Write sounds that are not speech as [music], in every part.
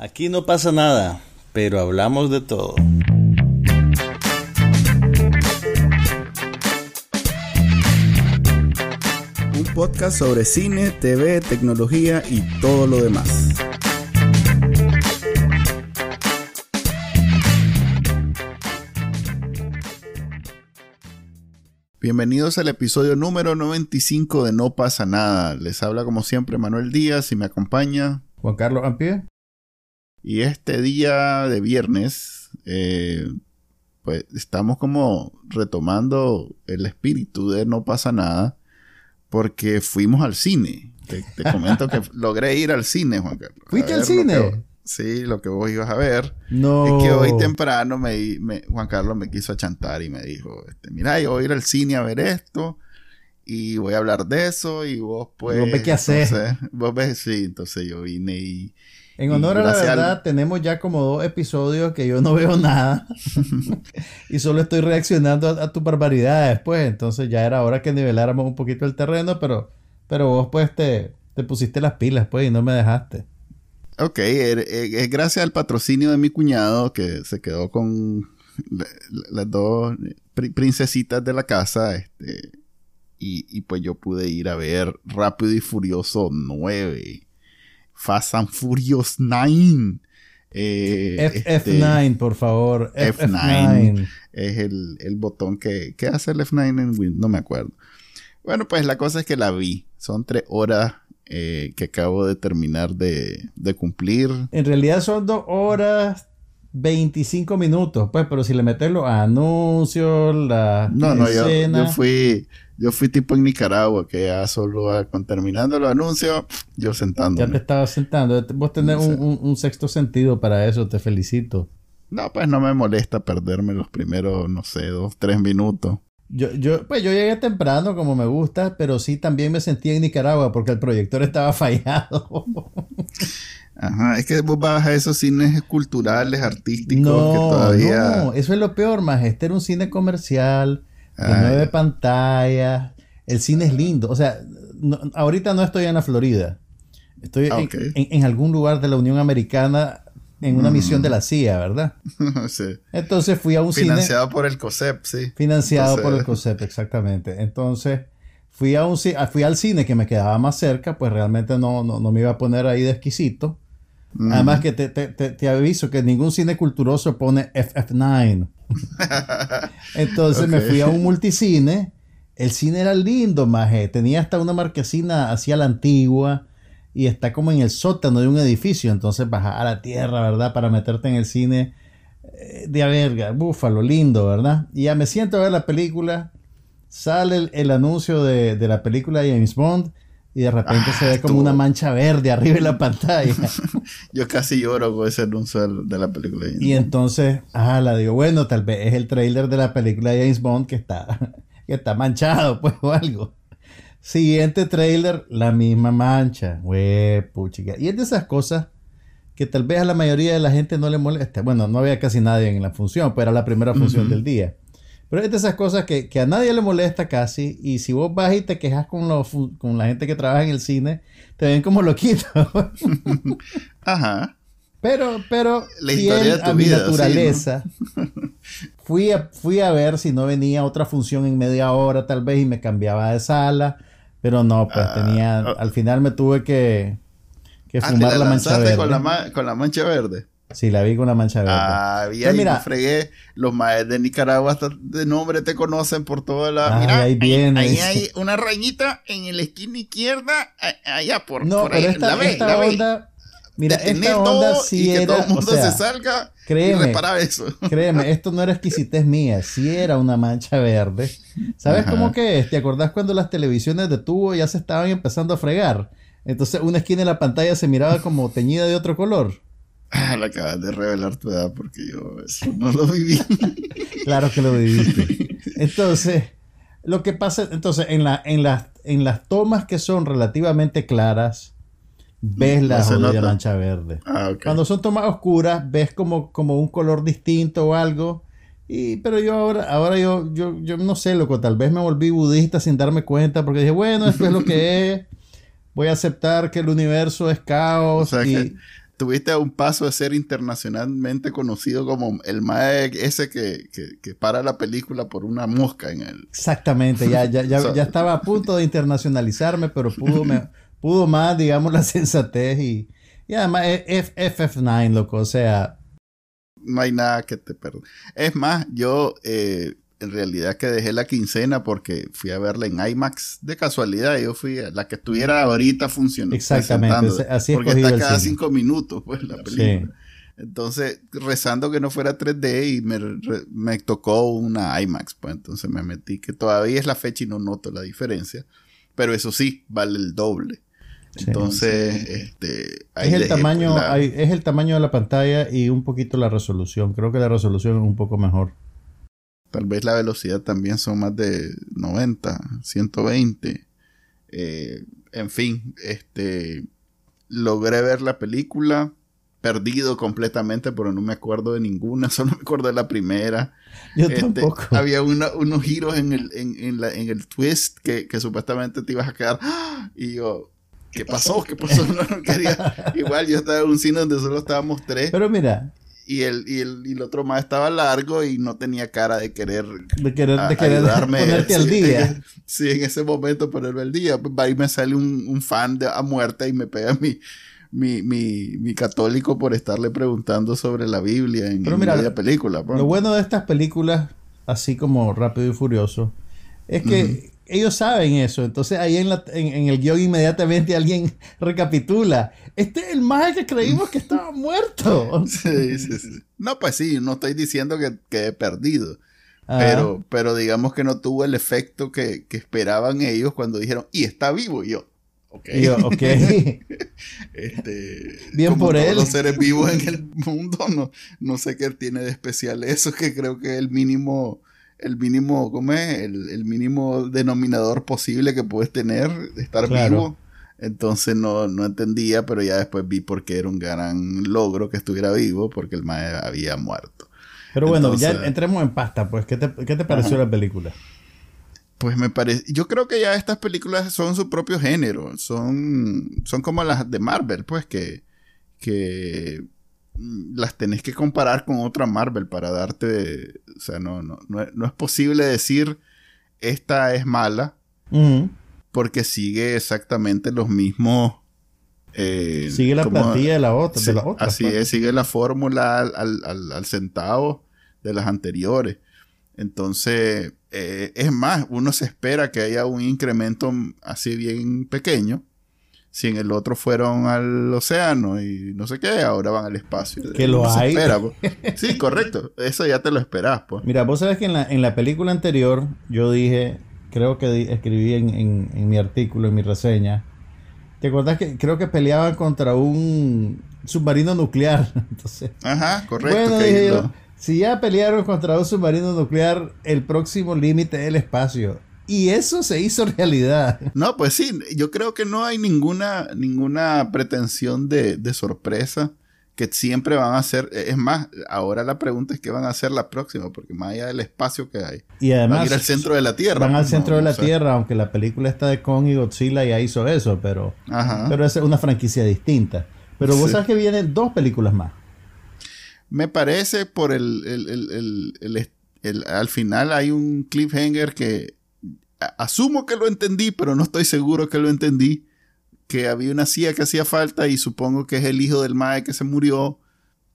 Aquí no pasa nada, pero hablamos de todo. Un podcast sobre cine, TV, tecnología y todo lo demás. Bienvenidos al episodio número 95 de No pasa nada. Les habla como siempre Manuel Díaz y me acompaña Juan Carlos Ampie. Y este día de viernes, eh, pues estamos como retomando el espíritu de No pasa nada, porque fuimos al cine. Te, te comento que [laughs] logré ir al cine, Juan Carlos. ¿Fuiste al lo cine? que- sí, lo que vos ibas a ver. No. Es que hoy temprano me, me- Juan Carlos me quiso achantar y me dijo, este, mira, yo voy a ir al cine a ver esto y voy a hablar de eso y vos pues... Vos ves qué hacer. entonces, vos ves, sí, entonces yo vine y... En honor a la al- verdad, tenemos ya como dos episodios que yo no veo nada. [laughs] y solo estoy reaccionando a, a tus barbaridades, pues. Entonces ya era hora que niveláramos un poquito el terreno, pero, pero vos pues te, te pusiste las pilas, pues, y no me dejaste. Ok, er- eh, es gracias al patrocinio de mi cuñado que se quedó con la- la- las dos pri- princesitas de la casa, este, y, y pues yo pude ir a ver Rápido y Furioso 9, Fast and Furious 9. eh, F- este, F9, por favor. F- F9. F9. es el, el botón que, que hace el F9 en Windows, no me acuerdo. Bueno, pues la cosa es que la vi. Son tres horas eh, que acabo de terminar de, de cumplir. En realidad son dos horas 25 minutos, pues, pero si le metes los anuncios, la No, no, yo, yo fui yo fui tipo en Nicaragua, que ya solo con terminando los anuncios, yo Ya sentándome. te estabas sentando. Vos tenés No sé. un, un- un sexto sentido para eso, te felicito. No, pues no me molesta perderme los primeros, no sé, dos, tres minutos. Yo, yo, pues yo llegué temprano como me gusta, pero sí también me sentí en Nicaragua porque el proyector [laughs] estaba fallado. Ajá, es que vos vas a esos cines culturales, artísticos, no, que todavía... no, eso es lo peor, más. Este era un cine comercial de Ay. nueve pantallas. El cine es lindo. O sea, no- ahorita no estoy en la Florida. Estoy Ah, en, ok. en- algún lugar de la Unión Americana en una Mm. misión de la CIA, ¿verdad? [laughs] Sí. Entonces fui a un cine. Financiado por el COSEP, sí. Financiado Entonces- por el COSEP, exactamente. Entonces, fui, a un, ah, fui al cine que me quedaba más cerca, pues realmente no, no, no me iba a poner ahí de exquisito. Mm. Además que te, te- te- te aviso que ningún cine culturoso pone FF9. [laughs] Entonces me fui a un multicine. El cine era lindo, maje. Tenía hasta una marquesina hacia la antigua. Y está como en el sótano de un edificio. Entonces bajar a la tierra, ¿verdad? Para meterte en el cine eh, de a verga. Búfalo, lindo, ¿verdad? Y ya me siento a ver la película. Sale el, el anuncio de, de la película de James Bond. Y de repente Ah, se ve como una mancha verde arriba en la [laughs] pantalla. Yo casi lloro con ese anuncio de la película. Y entonces, ah, la digo, bueno, tal vez es el trailer de la película de James Bond que está, [laughs] que está manchado, pues, o algo. Siguiente trailer, la misma mancha. Güey, puchica. Y es de esas cosas que tal vez a la mayoría de la gente no le molesta. Bueno, no había casi nadie en la función, pues era la primera función del día. Pero es de esas cosas que, que a nadie le molesta casi. Y si vos vas y te quejas con, los, con la gente que trabaja en el cine, te ven como loquito. [laughs] Ajá. Pero, pero, La fiel historia de tu a mi vida, sí, naturaleza, fui, a, fui a ver si no venía otra función en media hora tal vez y me cambiaba de sala. Pero no, pues Ah, tenía, oh. al final me tuve que, que Ah, te fumar la la mancha verde. con la, ma- con la mancha verde. Sí, la vi con la mancha verde. Ah, y ahí mira. me fregué. Los maes de Nicaragua hasta de nombre te conocen por toda la. Mira, ahí viene, ahí hay una rayita en la esquina izquierda, allá por, no, por ahí. pero esta, la ve, esta la onda, mira, esta onda sí y que era, todo el mundo o sea, se salga y créeme, reparar eso. Créeme, esto no era exquisitez mía, sí era una mancha verde. ¿Sabes Ajá. cómo que es? ¿Te acordás cuando las televisiones de tubo ya se estaban empezando a fregar? Entonces una esquina de la pantalla se miraba como teñida de otro color. Ah, la acabas de revelar tu edad porque yo eso no lo viví. [laughs] Claro que lo viviste. [laughs] Entonces, lo que pasa, entonces, en, la, en, las, en las tomas que son relativamente claras, ves No la jodida nota. mancha verde. Ah. Cuando son tomas oscuras, ves como, como un color distinto o algo. Y, pero yo ahora, ahora yo, yo, yo no sé, loco, tal vez me volví budista sin darme cuenta, porque dije, bueno, esto es lo que [laughs] es. Voy a aceptar que el universo es O caos. sea y, que tuviste a un paso de ser internacionalmente conocido como el mae ese que, que, para la película por una mosca en él. Exactamente, ya, ya, ya, [laughs] ya estaba a punto de internacionalizarme, pero pudo, me, pudo más, digamos, la [laughs] sensatez y, y además es FF9, loco, o sea... No hay nada que te perdone. Es más, yo... Eh, en realidad que dejé la quincena porque fui a verla en IMAX de casualidad. Yo fui a la que estuviera ahorita funcionando. Exactamente, así es Porque está cada cinco minutos, pues, la película. Entonces, rezando que no fuera 3D y me, me, tocó una IMAX, pues entonces me metí, que todavía es la fecha y no noto la diferencia. Pero eso sí, vale el doble. Entonces, este, es el tamaño, pues, es el tamaño de la pantalla y un poquito la resolución. Creo que la resolución es un poco mejor. Tal vez la velocidad también son más de 90, 120. Eh, en fin, este logré ver la película, perdido completamente, pero no me acuerdo de ninguna, [laughs] solo me acuerdo de la primera. Yo este, tampoco. Había unos giros en el, en, el twist que, supuestamente te ibas a quedar. ¡Ah! Y yo, ¿qué pasó? ¿Qué pasó? [laughs] No, quería. Igual yo estaba en un cine donde solo estábamos tres. Pero mira, y el, y el, y el otro más estaba largo y no tenía cara de querer, de querer, de querer ponerte al día. sí, en ese momento ponerme al día. Pues ahí me sale un, un fan de, a muerte y me pega mi, mi, mi, mi, católico por estarle preguntando sobre la Biblia en, la película. Lo bueno de estas películas, así como Rápido y Furioso, es que ellos saben eso. Entonces ahí en, la, en, el guion inmediatamente alguien [laughs] recapitula. Este es el más que creímos que estaba [laughs] muerto. Sí, sí, sí. No, pues sí, no estoy diciendo que, que he perdido. Pero, pero digamos que no tuvo el efecto que, que, esperaban ellos cuando dijeron, y está vivo. Y yo, ok. yo, ok. [laughs] este, Bien por todos él. Los seres vivos en el mundo, no, no sé qué tiene de especial eso, que creo que el mínimo el mínimo, ¿cómo es? El, mínimo denominador posible que puedes tener, estar vivo. Entonces no, no entendía, pero ya después vi por qué era un gran logro que estuviera vivo, porque el mae había muerto. Pero bueno, ya entremos en pasta, pues, ¿qué te, qué te pareció la película? Pues me parece, yo creo que ya estas películas son su propio género, son, son como las de Marvel, pues, que, que las tenés que comparar con otra Marvel para darte, o sea, no, no, no, es posible decir esta es mala porque sigue exactamente los mismos... Eh, sigue la plantilla de la otra. de así pues. es, sigue la fórmula al, centavo de las anteriores. Entonces, eh, es más, uno se espera que haya un incremento así bien pequeño si en el otro fueron al océano y no sé qué, ahora van al espacio. Que lo hay. Pues. [laughs] Sí, correcto. Eso ya te lo esperas, pues. Mira, vos sabes que en la, en la película anterior yo dije, creo que escribí en, mi artículo, en mi reseña, ¿te acuerdas que creo que peleaban contra un submarino nuclear? [laughs] Entonces, Ajá, correcto. si ya pelearon contra un submarino nuclear, el próximo límite es el espacio. Y eso se hizo realidad. No, pues sí, yo creo que no hay ninguna, ninguna pretensión de, sorpresa que siempre van a ser, es más, ahora la pregunta es qué van a hacer la próxima, porque más allá del espacio que hay. Y además... Van a ir al centro de la Tierra. Van al centro de la Tierra, aunque la película está de Kong y Godzilla ya hizo eso, pero, pero es una franquicia distinta. Pero vos sabes que vienen dos películas más. Me parece por el, el, al final hay un cliffhanger que asumo que lo entendí, pero no estoy seguro que lo entendí. Que había una CIA que hacía falta y supongo que es el hijo del Mae que se murió.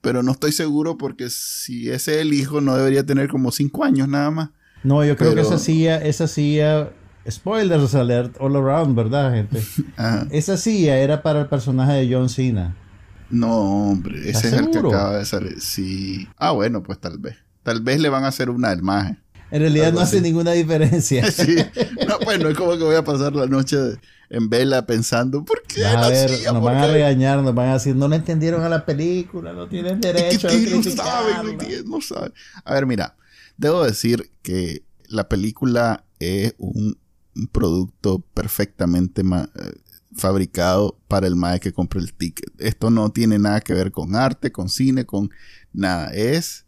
Pero no estoy seguro porque si ese es el hijo no debería tener como cinco años nada más. No, yo creo que esa CIA, esa CIA, spoilers alert all around, ¿verdad, gente? [laughs] Esa CIA era para el personaje de John Cena. No, hombre, ese es el que acaba de salir. Sí. Ah, bueno, pues tal vez. Tal vez le van a hacer una imagen. En realidad no hace ninguna diferencia. [laughs] Sí. [laughs] No, pues no es como que voy a pasar la noche en vela pensando, ¿por qué a ver, nos van a regañar, nos van a decir, no le entendieron a la película, no tienen derecho a no saben, no saben. A ver, mira, debo decir que la película es un, producto perfectamente eh, fabricado para el mae que compre el ticket. Esto no tiene nada que ver con arte, con cine, con nada. Es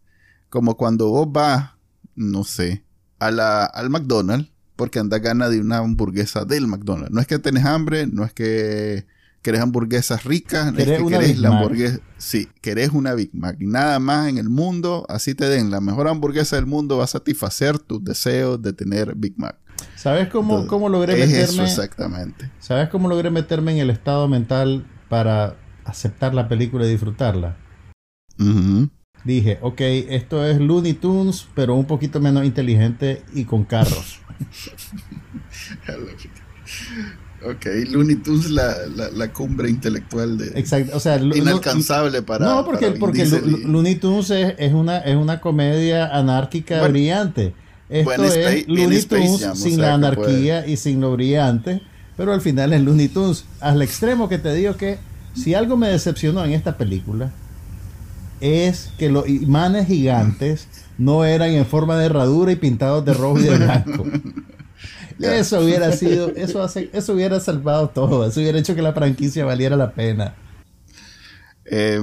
como cuando vos vas no sé, a la, al McDonald's porque anda gana de una hamburguesa del McDonald's. No es que tenés hambre, no es que querés hamburguesas ricas, es que una querés Big la Mac. hamburguesa, sí, querés una Big Mac. Nada más en el mundo, así te den la mejor hamburguesa del mundo, va a satisfacer tus deseos de tener Big Mac. ¿Sabes cómo, Entonces, cómo logré es eso meterme? exactamente. ¿Sabes cómo logré meterme en el estado mental para aceptar la película y disfrutarla? Dije, ok, esto es Looney Tunes, pero un poquito menos inteligente y con carros. [laughs] Ok, Looney Tunes la, la, la cumbre intelectual de Exacto, o sea, inalcanzable para no, porque, para porque Looney Tunes es, es una, es una comedia anárquica Bueno, brillante. Esto es Looney Tunes Jam, o sin sea la anarquía y sin lo brillante, pero al final es Looney Tunes. Al extremo que te digo que si algo me decepcionó en esta película es que los imanes gigantes no eran en forma de herradura y pintados de rojo y de blanco. [laughs] Eso hubiera sido, eso hace, eso hubiera salvado todo, eso hubiera hecho que la franquicia valiera la pena. Eh,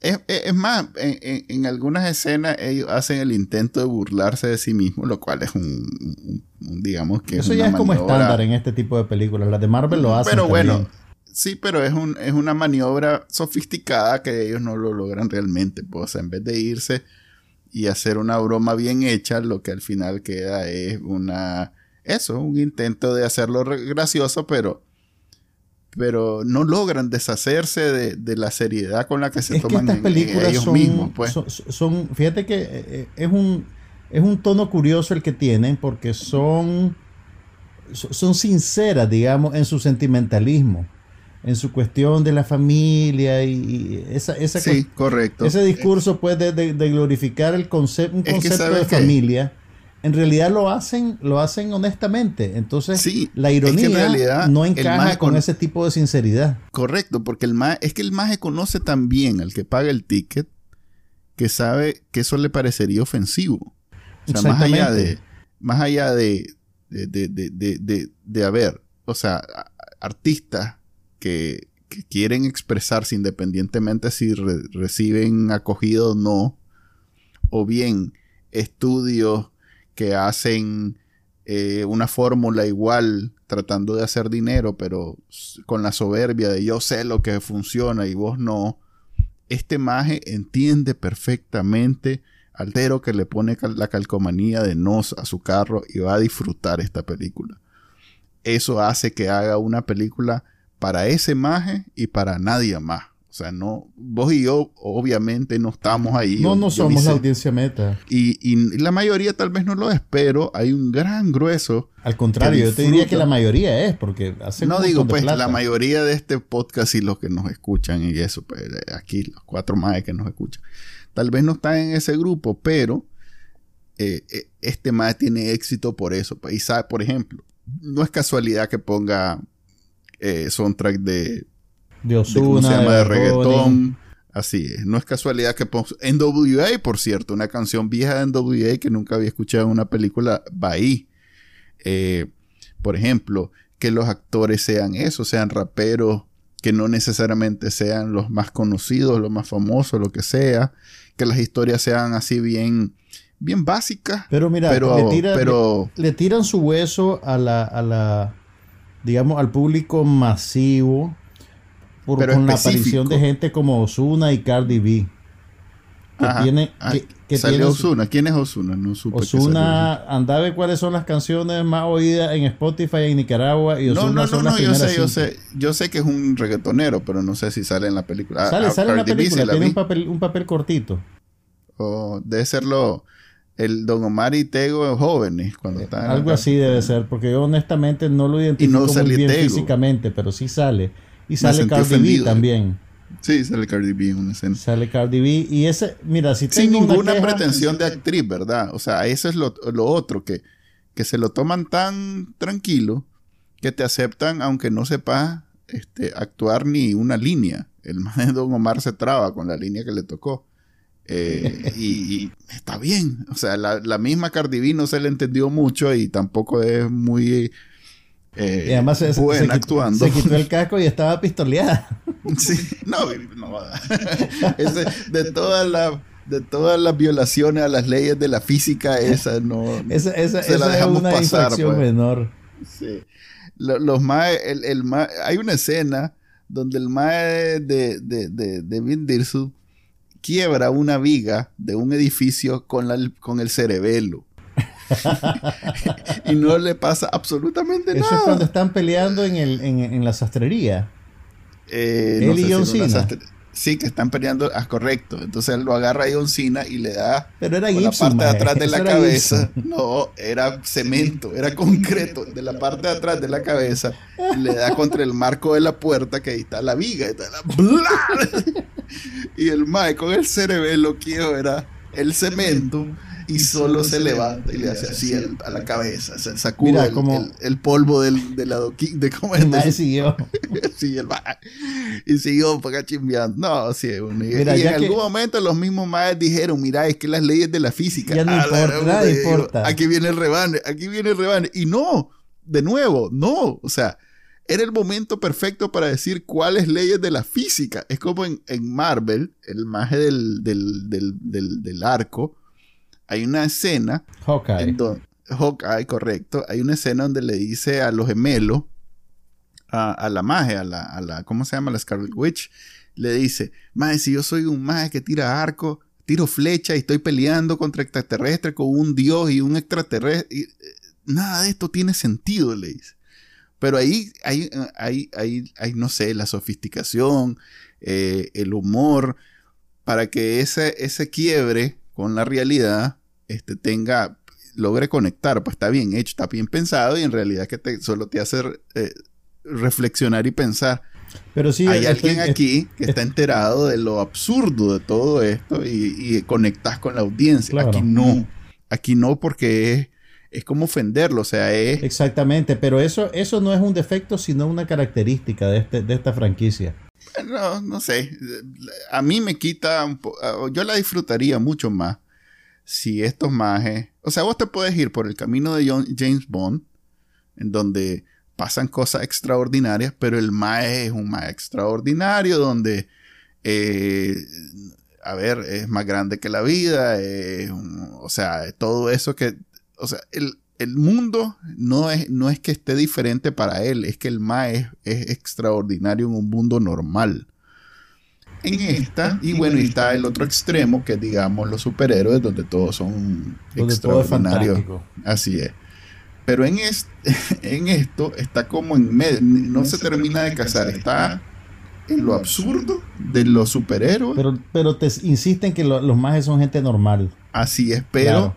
es, es- más, en, en- algunas escenas ellos hacen el intento de burlarse de sí mismos, lo cual es un, digamos que Eso es ya es como estándar en este tipo de películas. Las de Marvel lo hacen. Pero bueno. Sí, pero es, un, es una maniobra sofisticada que ellos no lo logran realmente. Pues, o sea, en vez de irse y hacer una broma bien hecha, lo que al final queda es una... Eso, un intento de hacerlo gracioso, pero... Pero no logran deshacerse de, de la seriedad con la que se es que toman estas en- en películas ellos son, mismos, pues. son, son- fíjate que eh, eh, es un, es un tono curioso el que tienen porque son, so- son sinceras, digamos, en su sentimentalismo, en su cuestión de la familia y, y esa, esa sí, correcto. Ese discurso, pues, de, de- de glorificar el concepto, un concepto ¿sabes de qué? familia, en realidad lo hacen, lo hacen honestamente. Entonces, Sí, la es que en ironía realidad no encaja con ese tipo de sinceridad. Correcto, porque el es que el maje conoce tan bien al que paga el ticket que sabe que eso le parecería ofensivo. O sea, más allá de, más allá de, de, de, de, de, haber, o sea, artistas que, quieren expresarse independientemente si re- reciben acogida o no, o bien estudios que hacen eh, una fórmula igual tratando de hacer dinero, pero con la soberbia de yo sé lo que funciona y vos no. Este maje entiende perfectamente al tero que le pone la calcomanía de nos a su carro y va a disfrutar esta película. Eso hace que haga una película para ese maje y para nadie más. O sea, no, vos y yo obviamente no estamos ahí. No, no somos la audiencia meta. Y, y la mayoría tal vez no lo es, pero hay un gran grueso. Al contrario, yo te diría que la mayoría es, porque hacen no digo, pues, plata. la mayoría de este podcast y los que nos escuchan y eso, pues, eh, aquí los cuatro más que nos escuchan, tal vez no están en ese grupo, pero eh, eh, este más tiene éxito por eso. pues, y sabe, por ejemplo, no es casualidad que ponga eh, soundtrack de, De de, ¿cómo se llama? de Bunny. reggaetón. Así es. No es casualidad que NWA, por cierto, una canción vieja de NWA que nunca había escuchado en una película, va ahí. Eh, por ejemplo, que los actores sean eso, sean raperos, que no necesariamente sean los más conocidos, los más famosos, lo que sea, que las historias sean así bien, bien básicas, Pero mira, pero, le, tira- pero le- le tiran su hueso a la, a la, digamos, al público masivo por, Pero con la específico. aparición de gente como Ozuna y Cardi B. Que Ajá. tiene, Ah, que, que su- Ozuna. ¿Quién es Ozuna? No supe Ozuna, anda a ver cuáles son las canciones más oídas en Spotify en Nicaragua y Ozuna no, no, son las no, yo primeras sé, yo sé, yo sé que es un reggaetonero, pero no sé si sale en la película. Sale, ah, sale en la película, la tiene vi. un papel, un papel cortito. O debe serlo el Don Omar y Tego jóvenes cuando estaban. Algo acá. así debe ser, porque yo honestamente no lo identifico muy bien Tego. físicamente, pero sí sale. Y sale Cardi B también. Sí, sale Cardi B en una escena. Sale Cardi B. Y ese, mira, si Sin tengo ninguna queja- pretensión de actriz, ¿verdad? O sea, eso es lo, lo otro, que, que se lo toman tan tranquilo que te aceptan aunque no sepas este, actuar ni una línea. El [laughs] de Don Omar se traba con la línea que le tocó. Eh, [laughs] y, y está bien. O sea, la, la misma Cardi B no se le entendió mucho y tampoco es muy eh, Y además se, buena se actuando. se quitó el casco y estaba pistoleada. [laughs] Sí, no, no. [laughs] Ese, de todas las de todas las violaciones a las leyes de la física, esa no. Esa, esa, Se la esa es una pasar, infracción pues. menor. Sí. Lo- Los más, el, el ma- hay una escena donde el mae de, de, de, de Vin Diesel quiebra una viga de un edificio con, la, con el cerebelo. [laughs] y no le pasa absolutamente Eso nada. es cuando están peleando en, el, en, en la sastrería. Eh, Él y sé John si una Cena. Sí, que están peleando. Ah, correcto. Entonces él lo agarra a John Cena y le da Pero era con la Gibson, parte de atrás de la era cabeza. Gibson. No, era cemento, era concreto. De la parte de atrás de la cabeza le da contra el marco de la puerta que ahí está la viga. está la- [laughs] y el mae con el cerebelo quiebra el cemento y solo se levanta y le hace así al- a la cabeza. Se sacude Mira, el, como- el- el polvo del, del adoquín. De, ¿cómo es? De- siguió. [laughs] Sí, el mae. Y siguió para acá chimbeando. No, sí, bueno, y, Mira, y en que- algún momento los mismos maes dijeron, mira, es que las leyes de la física. Ya no Ah, importa, nada importa. Aquí viene el rebane, aquí viene el rebane. Y no, de nuevo, no. O sea, era el momento perfecto para decir cuáles leyes de la física. Es como en, en Marvel, el maje del, del, del, del arco. Hay una escena Hawkeye. donde, Hawkeye, correcto. Hay una escena donde le dice a los gemelos, a, a la magia, a la, a la, ¿cómo se llama? La Scarlet Witch, le dice, maje, si yo soy un maje que tira arco, tiro flecha y estoy peleando contra extraterrestres con un dios y un extraterrestre, y, eh, nada de esto tiene sentido, le dice. Pero ahí hay, hay, hay, hay, no sé, la sofisticación, eh, el humor, para que ese, ese quiebre con la realidad este, tenga, logre conectar. Pues está bien hecho, está bien pensado y en realidad que te, solo te hace eh, reflexionar y pensar. Pero sí, Hay estoy- alguien aquí que está enterado de lo absurdo de todo esto y, y conectas con la audiencia. Claro. Aquí no. Aquí no porque es, es como ofenderlo. O sea, es... Exactamente, pero eso, eso no es un defecto, sino una característica de, este, de esta franquicia. No, no sé. A mí me quita un po- Yo la disfrutaría mucho más si estos majes. O sea, vos te puedes ir por el camino de John- James Bond, en donde pasan cosas extraordinarias, pero el maje es un maje extraordinario, donde. eh, a ver, es más grande que la vida, o sea, todo eso que, o sea, el, el mundo no es, no es que esté diferente para él, es que el Ma es, es extraordinario en un mundo normal. En [laughs] esta, y bueno, y está el otro extremo, que digamos los superhéroes, donde todos son Donde todo es extraordinarios. Así es. Pero en, es- [laughs] en esto está como en medio, no se termina de casar, está en lo absurdo de los superhéroes. Pero, pero te insisten que lo- los mages son gente normal. Así es, pero Claro.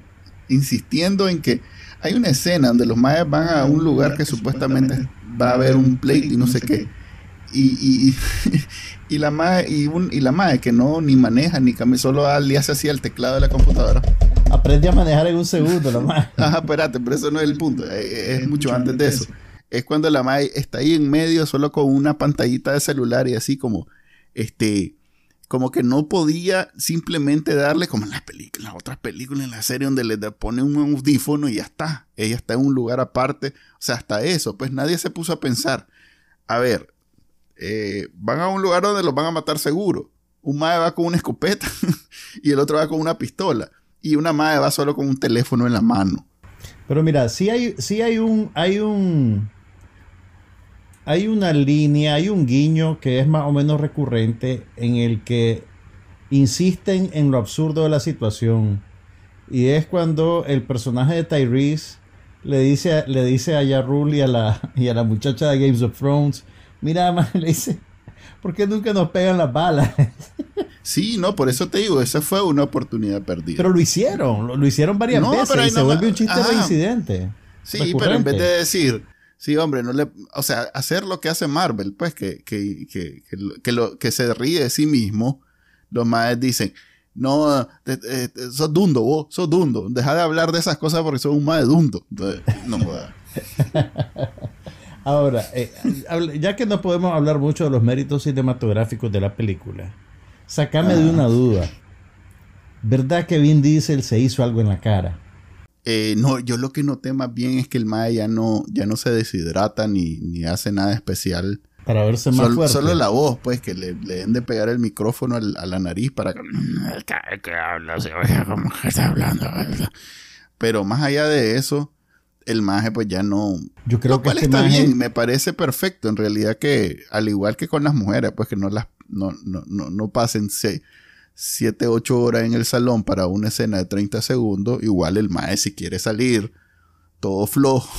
insistiendo en que hay una escena donde los mayas van a un lugar que supuestamente va a haber un pleito y no sé qué. Y, y, y la mae, y, un- y la mae que no ni maneja ni cambia, solo da- le hace así al teclado de la computadora. Aprende a manejar en un segundo, la maje. [laughs] Ajá, espérate, pero eso no es el punto. eh, Es, mucho antes de eso. Es cuando la mae está ahí en medio solo con una pantallita de celular y así como, este, como que no podía simplemente darle como en las películas, las otras películas, en la serie donde le pone un audífono y ya está. Ella está en un lugar aparte. O sea, hasta eso, pues nadie se puso a pensar, a ver, eh, van a un lugar donde los van a matar seguro. Un mae va con una escopeta [laughs] y el otro va con una pistola. Y una mae va solo con un teléfono en la mano. Pero mira, sí hay, hay un, hay un, hay una línea, hay un guiño que es más o menos recurrente en el que insisten en lo absurdo de la situación. Y es cuando el personaje de Tyrese le dice, le dice a Yarul y a la, y a la muchacha de Games of Thrones, mira, [laughs] ma", le dice, ¿por qué nunca nos pegan las balas? [laughs] Sí, no, por eso te digo, esa fue una oportunidad perdida. Pero lo hicieron, lo, lo hicieron varias No, veces pero ahí y se no va- vuelve un chiste Ajá. reincidente. sí, pero en vez de decir, sí, hombre, no le, o sea, hacer lo que hace Marvel, pues que, que, que, que, lo- que, lo- que se ríe de sí mismo, los maes dicen, no, te- te- te- sos dundo, vos, sos dundo, deja de hablar de esas cosas porque sos un mae dundo. Entonces, no joda. [laughs] Ahora, eh, ya que no podemos hablar mucho de los méritos cinematográficos de la película, sacame de una duda. ¿Verdad que Vin Diesel se hizo algo en la cara? Eh, no, yo lo que noté más bien es que el mae ya no, ya no se deshidrata ni, ni hace nada especial. Para verse más Sol- fuerte. solo la voz, pues, que le, le den de pegar el micrófono al- a la nariz para que... que habla, se oiga como que está hablando. Pero más allá de eso, el maje pues ya no... Yo creo Lo que este está maje- bien, me parece perfecto. En realidad que, al igual que con las mujeres, pues que no las no, no, no, no pasen 7, 8 horas en el salón para una escena de 30 segundos, igual el maje si quiere salir todo flojo,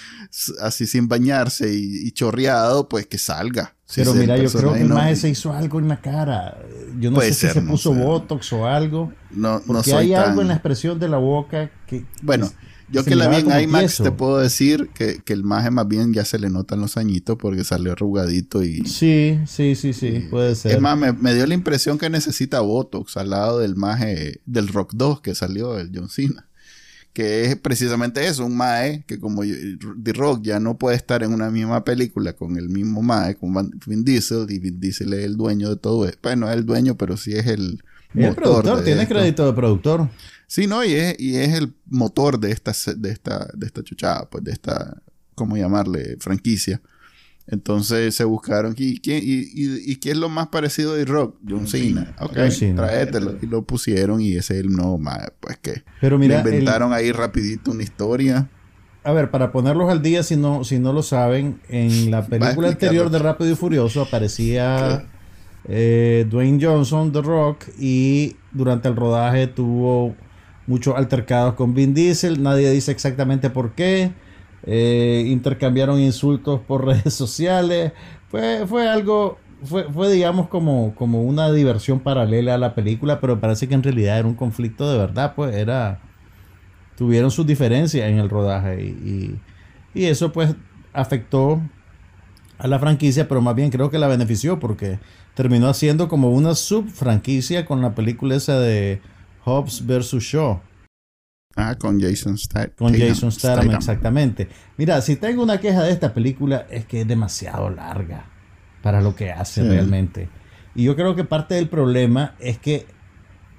[laughs] así sin bañarse y, y chorreado, pues que salga. Si Pero mira, yo creo que el no- maje se hizo algo en la cara. Yo no sé ser, si se no puso sé. botox o algo. No, no Porque soy hay tan... algo en la expresión de la boca que... Bueno, yo se que la vi en IMAX tieso. te puedo decir que, que el maje más bien ya se le notan los añitos porque salió arrugadito y... Sí, sí, sí, sí, puede ser. Es más, me, me dio la impresión que necesita Botox al lado del maje del Rock 2 que salió, el John Cena. Que es precisamente eso, un mae que como The Rock ya no puede estar en una misma película con el mismo mae, con Vin Diesel, y Vin Diesel es el dueño de todo esto. Bueno, es el dueño, pero sí es el el motor productor, de tiene esto. crédito de productor. Sí, no, y es, y es el motor de esta, de esta, de esta chuchada, pues de esta, ¿cómo llamarle? Franquicia. Entonces se buscaron, ¿y quién, y, y, y quién es lo más parecido de Rock? John Cena. Ok, John Cena. tráetelo. Y lo pusieron y ese es el nuevo más, pues que Pero mira, le el- inventaron ahí rapidito una historia. a ver, para ponerlos al día, si no, si no lo saben, en [laughs] la película anterior de Rápido y Furioso aparecía eh, Dwayne Johnson, The Rock, y durante el rodaje tuvo muchos altercados con Vin Diesel. Nadie dice exactamente por qué. Eh, intercambiaron insultos por [laughs] redes sociales. Fue, fue algo, fue, fue digamos como, como una diversión paralela a la película, pero parece que en realidad era un conflicto de verdad, pues era tuvieron sus diferencias en el rodaje y, y- eso pues afectó a la franquicia, pero más bien creo que la benefició porque terminó haciendo como una subfranquicia con la película esa de Hobbs vs. Shaw, Ah, con Jason Statham. con Jason Statham, exactamente. Mira, si tengo una queja de esta película es que es demasiado larga para lo que hace Sí. realmente. Y yo creo que parte del problema es que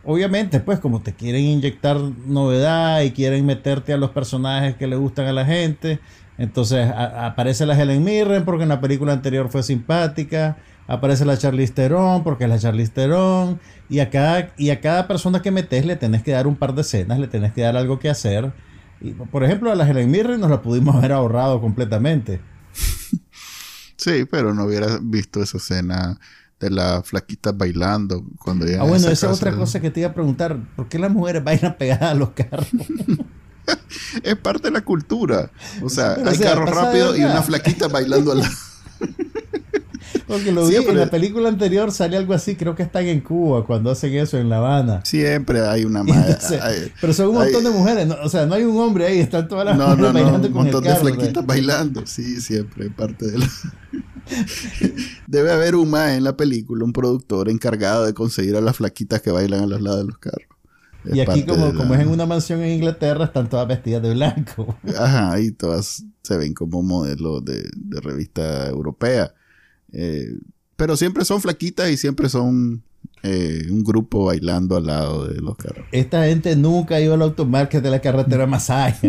obviamente, pues como te quieren inyectar novedad y quieren meterte a los personajes que le gustan a la gente, entonces a- aparece la Helen Mirren porque en la película anterior fue simpática, aparece la Charlize Theron porque es la Charlize Theron, y a cada, y a cada persona que metes le tenés que dar un par de escenas, le tenés que dar algo que hacer. Y, por ejemplo, a la Helen Mirren nos la pudimos haber ahorrado completamente. [laughs] Sí, pero no hubiera visto esa escena de la flaquita bailando cuando Ah, bueno, esa es otra cosa que te iba a preguntar. ¿Por qué las mujeres bailan pegadas a los carros? [laughs] Es parte de la cultura. O sea, Pero, o hay sea, carros rápidos y una flaquita bailando al lado. Porque lo vi Siempre- en la película anterior, sale algo así, creo que están en Cuba cuando hacen eso en La Habana. Siempre hay una [laughs] madre. pero son un montón de mujeres, no- o sea, no hay un hombre ahí, están todas las No, mujeres no, bailando Un con el montón de sea. flaquitas bailando. Sí, siempre. Parte de la. [laughs] Debe haber un más en la película, un productor encargado de conseguir a las flaquitas que bailan a los lados de los carros. Es Y aquí como, la- como es en una mansión en Inglaterra, están todas vestidas de blanco. Ajá, y todas se ven como modelos de, de revista europea. Eh, pero siempre son flaquitas y siempre son eh, un grupo bailando al lado de los carros. Esta gente nunca ido al automarket de la carretera [laughs] allá.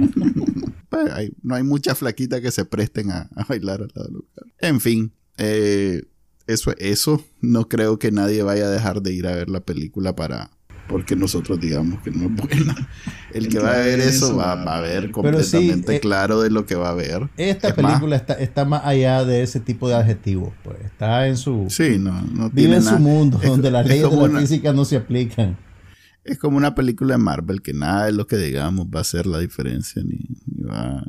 Pues, hay- no hay muchas flaquitas que se presten a, a bailar al lado de los carros. En fin, eh, eso es eso. No creo que nadie vaya a dejar de ir a ver la película para porque nosotros digamos que no es buena. El que va a ver eso va, va a ver sí, completamente eh, claro de lo que va a ver. Esta Es más, película está, está más allá de ese tipo de adjetivos. Pues está en su... Sí, no, no vive en su mundo, es- donde las es leyes de la una- física no se aplican. Es como una película de Marvel que nada de lo que digamos va a hacer la diferencia ni, ni va.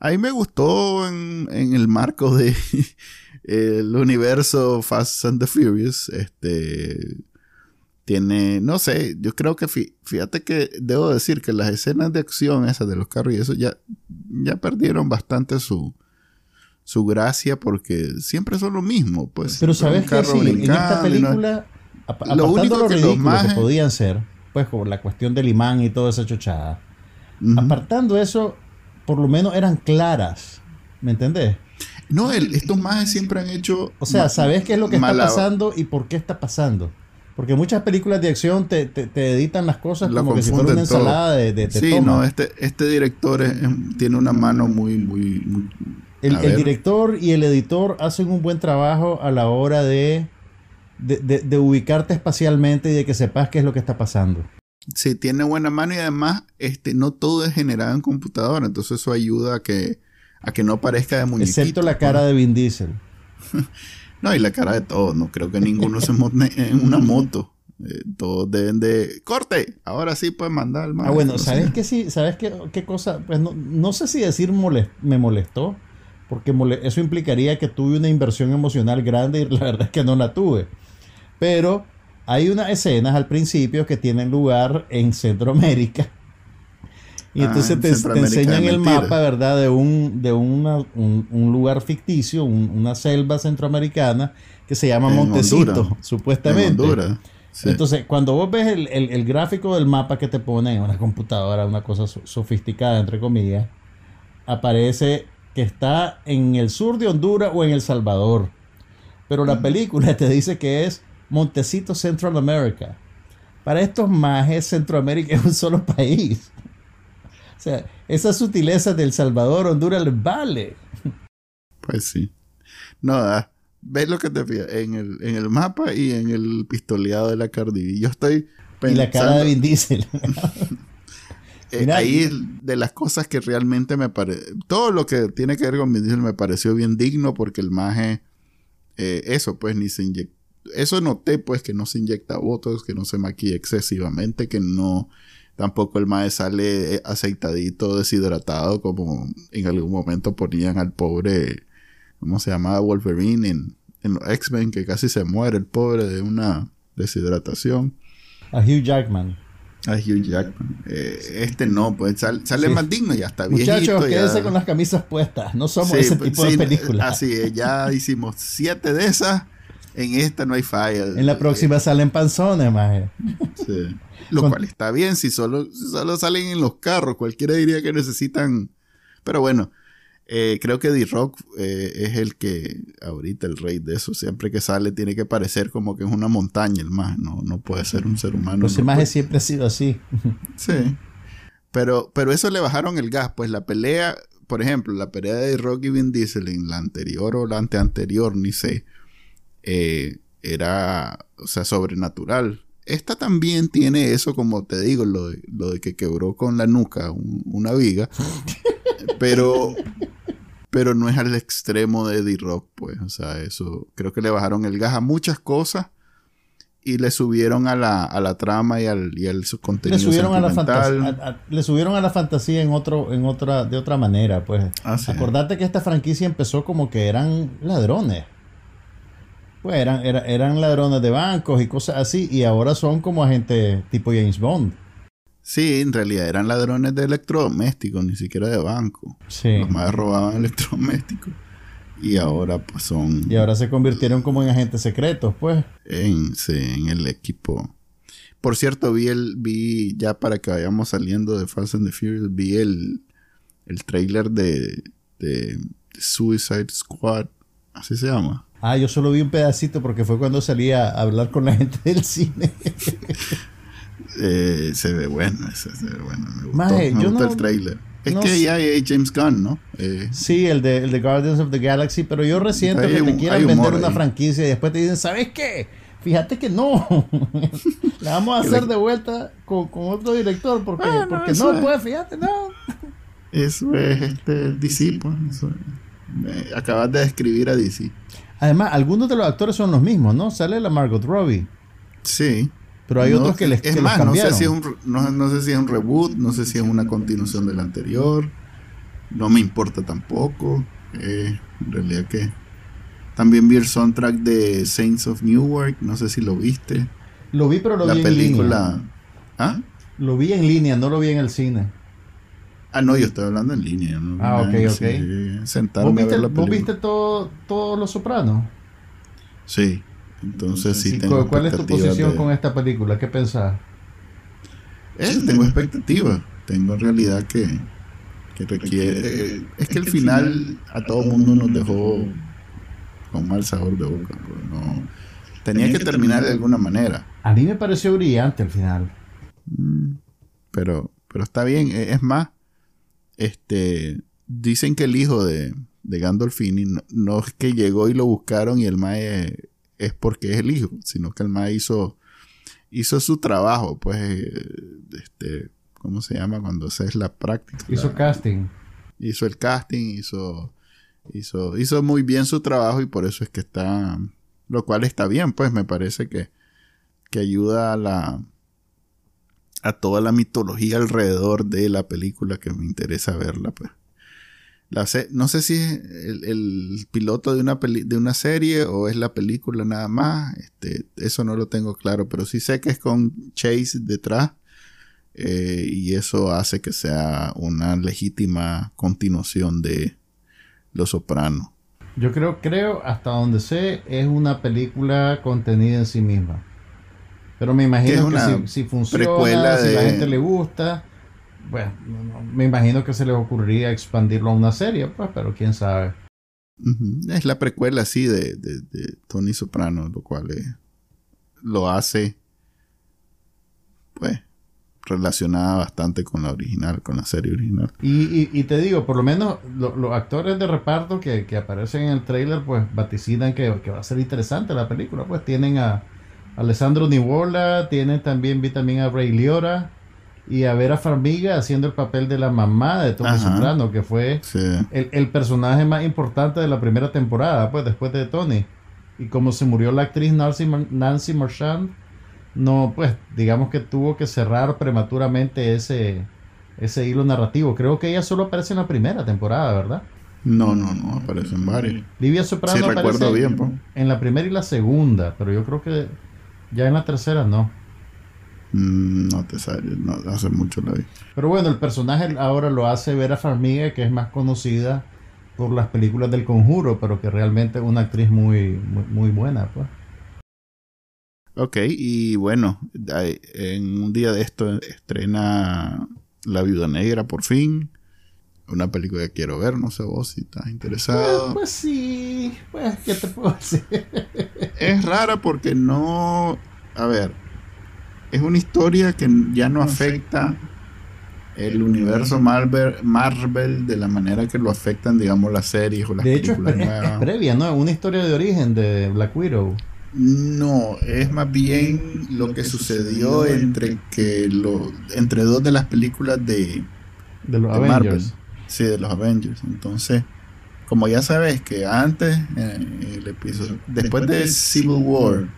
A mí me gustó en, en el marco de [laughs] el universo Fast and the Furious. Este tiene, no sé, yo creo que fí- fíjate que debo decir que las escenas de acción esas de los carros y eso ya, ya perdieron bastante su su gracia porque siempre son lo mismo, pues. Pero sabes que sí, en esta no- película, ap- Lo único lo que los ridículo que podían ser, pues por la cuestión del imán y toda esa chochada. Apartando eso, por lo menos eran claras. ¿Me entendés? No, el- estos majes siempre han hecho. O sea, sabes qué es lo que está pasando y por qué está pasando. Porque muchas películas de acción te, te- te editan las cosas como que si fuera una ensalada de, de, de Sí, toma. no, este, este director es- tiene una mano muy, muy. muy- El, director y el editor hacen un buen trabajo a la hora de, de, de- de ubicarte espacialmente y de que sepas qué es lo que está pasando. Sí, tiene buena mano y además este, no todo es generado en computadora, entonces eso ayuda a que, a que no parezca de muñequito. Excepto la cara de Vin Diesel. [laughs] no, y la cara de todos, no creo que ninguno se monte en una moto. Eh, todos deben de... ¡Corte! Ahora sí puedes mandar Ah, bueno, ¿sabes qué sí? ¿Sabes qué, qué cosa? Pues no, no sé si decir me molestó, porque eso implicaría que tuve una inversión emocional grande y la verdad es que no la tuve. Pero hay unas escenas al principio que tienen lugar en Centroamérica. Y ah, entonces te, enseñan el mapa, ¿verdad? De un, de una, un, lugar ficticio, una selva centroamericana que se llama Montecito, supuestamente. Entonces, cuando vos ves el, gráfico del mapa que te pone en una computadora, una cosa sofisticada, entre comillas, aparece que está en el sur de Honduras o en El Salvador. Pero la película te dice que es Montecito Central America. Para estos majes, Centroamérica es un solo país. O sea, esa sutileza del Salvador, Honduras, les vale. Pues sí. No, ah, ves lo que te fijas en el, en el mapa y en el pistoleado de la Cardi Yo estoy pensando... Y la cara de Vin Diesel. [laughs] Eh, ahí de las cosas que realmente me parece... Todo lo que tiene que ver con Vin Diesel me pareció bien digno porque el maje... Eh, eso, pues, ni se inyectó eso noté pues que no se inyecta votos, que no se maquilla excesivamente, que no tampoco el mae sale eh, aceitadito, deshidratado, como en algún momento ponían al pobre, ¿cómo se llamaba? Wolverine en, en los X-Men, que casi se muere el pobre de una deshidratación. A Hugh Jackman. A Hugh Jackman. Eh, este no, pues sale, más digno y hasta viejito. Muchachos, quédense con las camisas puestas. No somos ese pues, tipo de películas. Así es, ya [laughs] hicimos siete de esas en esta no hay falla. En la próxima salen panzones, maje. Sí. Lo cual está bien, si solo, solo salen en los carros, cualquiera diría que necesitan. Pero bueno, eh, creo que D-Rock eh, es el que, ahorita el rey de eso, siempre que sale tiene que parecer como que es una montaña el más, no, no puede ser un ser humano. Los imágenes siempre ha sido así. Sí. Pero, pero eso le bajaron el gas, pues la pelea, por ejemplo, la pelea de D-Rock y Vin Diesel en la anterior o la anteanterior, ni sé eh, era, o sea, sobrenatural. Esta también tiene eso, como te digo, lo de, lo de que quebró con la nuca una viga, [laughs] pero, pero no es al extremo de D-Rock, pues, o sea, eso, creo que le bajaron el gas a muchas cosas y le subieron a la, a la trama y al, y al contenido le subieron a la fantasía le subieron a la fantasía en otro en otra de otra manera pues. Ah, acordate que esta franquicia empezó como que eran ladrones pues eran, eran ladrones de bancos y cosas así, y ahora son como agentes tipo James Bond. Sí, en realidad eran ladrones de electrodomésticos, ni siquiera de banco. Sí. Los más robaban electrodomésticos. Y ahora pues son... Y ahora se convirtieron como en agentes secretos, pues. En, sí, en el equipo. Por cierto, vi el, vi, ya para que vayamos saliendo de Fast and the Furious, vi el, el trailer de, de Suicide Squad. Así se llama. Ah, yo solo vi un pedacito porque fue cuando salí a hablar con la gente del cine. [laughs] Eh, se ve bueno, se, ve bueno. Me gustó, el trailer. Es que ya hay James Gunn, ¿no? Eh, sí, el de, el de Guardians of the Galaxy, pero yo resiento que te quieran vender una franquicia y después te dicen, ¿sabes qué? Fíjate que no. [laughs] la vamos a hacer de vuelta con, otro director porque, porque no, pues fíjate, no. Eso es este, DC, pues. acabas de describir a DC. Además, algunos de los actores son los mismos, ¿no? Sale la Margot Robbie. Sí. Pero hay otros que les, es más, no sé, si es un, no, sé si es un reboot, no sé si es una continuación del anterior. No me importa tampoco. Eh, en realidad que... También vi el soundtrack de Saints of Newark, no sé si lo viste. Lo vi, pero lo vi en línea. ¿Ah? Lo vi en línea, no lo vi en el cine. Ah, no, yo estoy hablando en línea. Ah, ok, ok. sentarme ¿Vos viste, a ver la ¿Vos viste todo, todo Los Sopranos? Sí. Entonces sí, tengo ¿Cuál es tu posición con esta película? ¿Qué pensás? Eh, tengo expectativas. Tengo en realidad que, que requiere... es que el final a todo el mundo nos dejó con mal sabor de boca. Pues, no, tenía que terminar de alguna manera. A mí me pareció brillante el final. Mm, pero, pero está bien. E, es más, este, dicen que el hijo de, de Gandolfini no, es que llegó y lo buscaron y el Mae es porque es el hijo, sino que el Mae hizo hizo su trabajo, pues, eh, este, ¿cómo se llama? Cuando haces la práctica. Hizo La- casting. hizo el casting, hizo, hizo, hizo muy bien su trabajo y por eso es que está, lo cual está bien, pues me parece que, que ayuda a la, a toda la mitología alrededor de la película que me interesa verla, pues. La no sé si es el, el piloto de una, peli- de una serie o es la película nada más. Este, eso no lo tengo claro, pero sí sé que es con Chase detrás. eh, y eso hace que sea una legítima continuación de Los Sopranos. Yo creo, creo, hasta donde sé, es una película contenida en sí misma. Pero me imagino que, si, si funciona, si la gente le gusta, bueno, no- no, me imagino que se les ocurriría expandirlo a una serie, pues, pero quién sabe. Es la precuela, sí, de, de- de Tony Soprano, lo cual eh, lo hace, pues, relacionada bastante con la original, con la serie original. Y, y- y te digo, por lo menos lo- los actores de reparto que, que aparecen en el trailer, pues vaticinan que, que va a ser interesante la película. Pues tienen a Alessandro Nivola, tienen también, vi también a Ray Liotta y a Vera Farmiga haciendo el papel de la mamá de Tony Ajá. Soprano, que fue Sí. el, el personaje más importante de la primera temporada, pues después de Tony. Y como se murió la actriz Nancy, Mar- Nancy Marchand, no, pues digamos que tuvo que cerrar prematuramente ese, ese hilo narrativo. Creo que ella solo aparece en la primera temporada, ¿verdad? No, no, no, aparecen varios. Livia Soprano Sí, aparece bien, en la primera y la segunda, pero yo creo que ya en la tercera no. Mm, No te sale, no, hace mucho la vi. Pero bueno, el personaje ahora lo hace Vera Farmiga, que es más conocida por las películas del conjuro, pero que realmente es una actriz muy, muy, muy buena, pues. Ok, y bueno, en un día de esto estrena La Viuda Negra por fin. Una película que quiero ver, no sé vos si estás Pues, interesado. pues sí, pues, ¿qué te puedo decir? [laughs] Es rara porque no. A ver, es una historia que ya no afecta el universo Marvel, Marvel de la manera que lo afectan, digamos, las series o las De hecho, es, películas pre- es- es nuevas. previa, ¿no? Una historia de origen de Black Widow. No, es más bien lo que sucedió entre que lo, entre dos de las películas de, De los de Marvel. Sí, de los Avengers. Entonces, como ya sabes que antes, el episodio, después de Civil War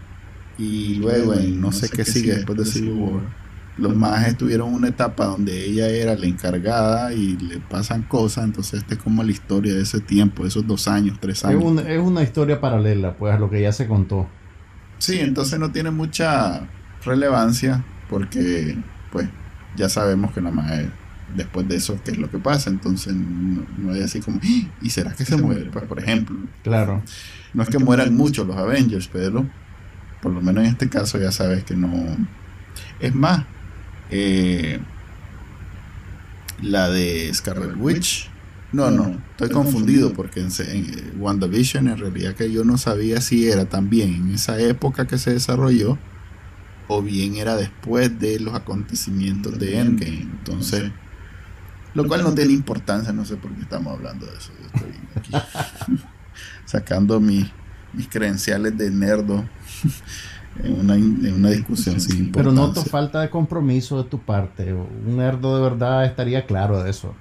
y luego en no sé qué sigue después de Civil War, los más tuvieron una etapa donde ella era la encargada y le pasan cosas. Entonces, esta es como la historia de ese tiempo, esos dos años, tres Es, años. un- es una historia paralela, pues, a lo que ya se contó. Sí, entonces no tiene mucha relevancia porque, pues, ya sabemos que más es después de eso qué es lo que pasa. Entonces no, no hay así como, "¡Ah! ¿y será que se muere? Pues, por ejemplo, Claro. no es que mueran muchos los Avengers, pero por lo menos en este caso ya sabes que no. Es más, eh, la de Scarlet Witch. No, no, estoy confundido porque en, en, WandaVision en realidad que yo no sabía si era también en esa época que se desarrolló o bien era después de los acontecimientos de Endgame. Entonces, lo cual no tiene importancia, no sé por qué estamos hablando de eso. Yo estoy aquí [laughs] sacando mi- mis credenciales de nerdo en una, en una discusión sin Pero importancia. noto falta de compromiso de tu parte. Un nerdo de verdad estaría claro de eso.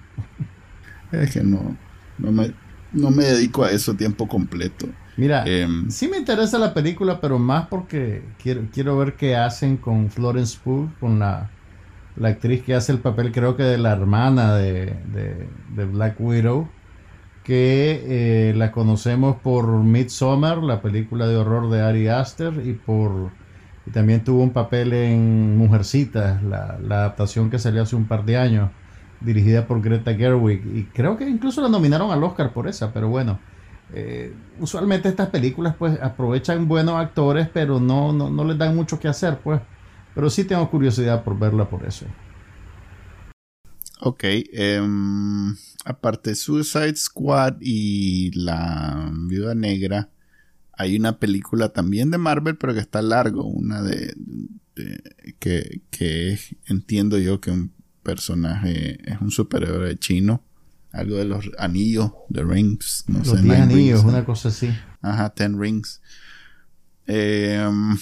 Es que no, no, me, no me dedico a eso tiempo completo. Mira, Em, sí me interesa la película, pero más porque quiero, quiero ver qué hacen con Florence Pugh, con la, la actriz que hace el papel, creo que de la hermana de, de- Black Widow, que eh, la conocemos por Midsommar, la película de horror de Ari Aster, y por y también tuvo un papel en Mujercitas, la, la adaptación que salió hace un par de años, dirigida por Greta Gerwig, y creo que incluso la nominaron al Oscar por esa, pero bueno. Eh, usualmente estas películas pues aprovechan buenos actores pero no, no, no les dan mucho que hacer pues pero sí tengo curiosidad por verla por eso. Ok, em, aparte Suicide Squad y La Viuda Negra, hay una película también de Marvel, pero que está largo, una de, de- que, entiendo yo que un personaje es un superhéroe chino, algo de los anillos, The Rings, no los sé, 10 Nine anillos Rings, una cosa así. Ajá, Ten Rings. Em,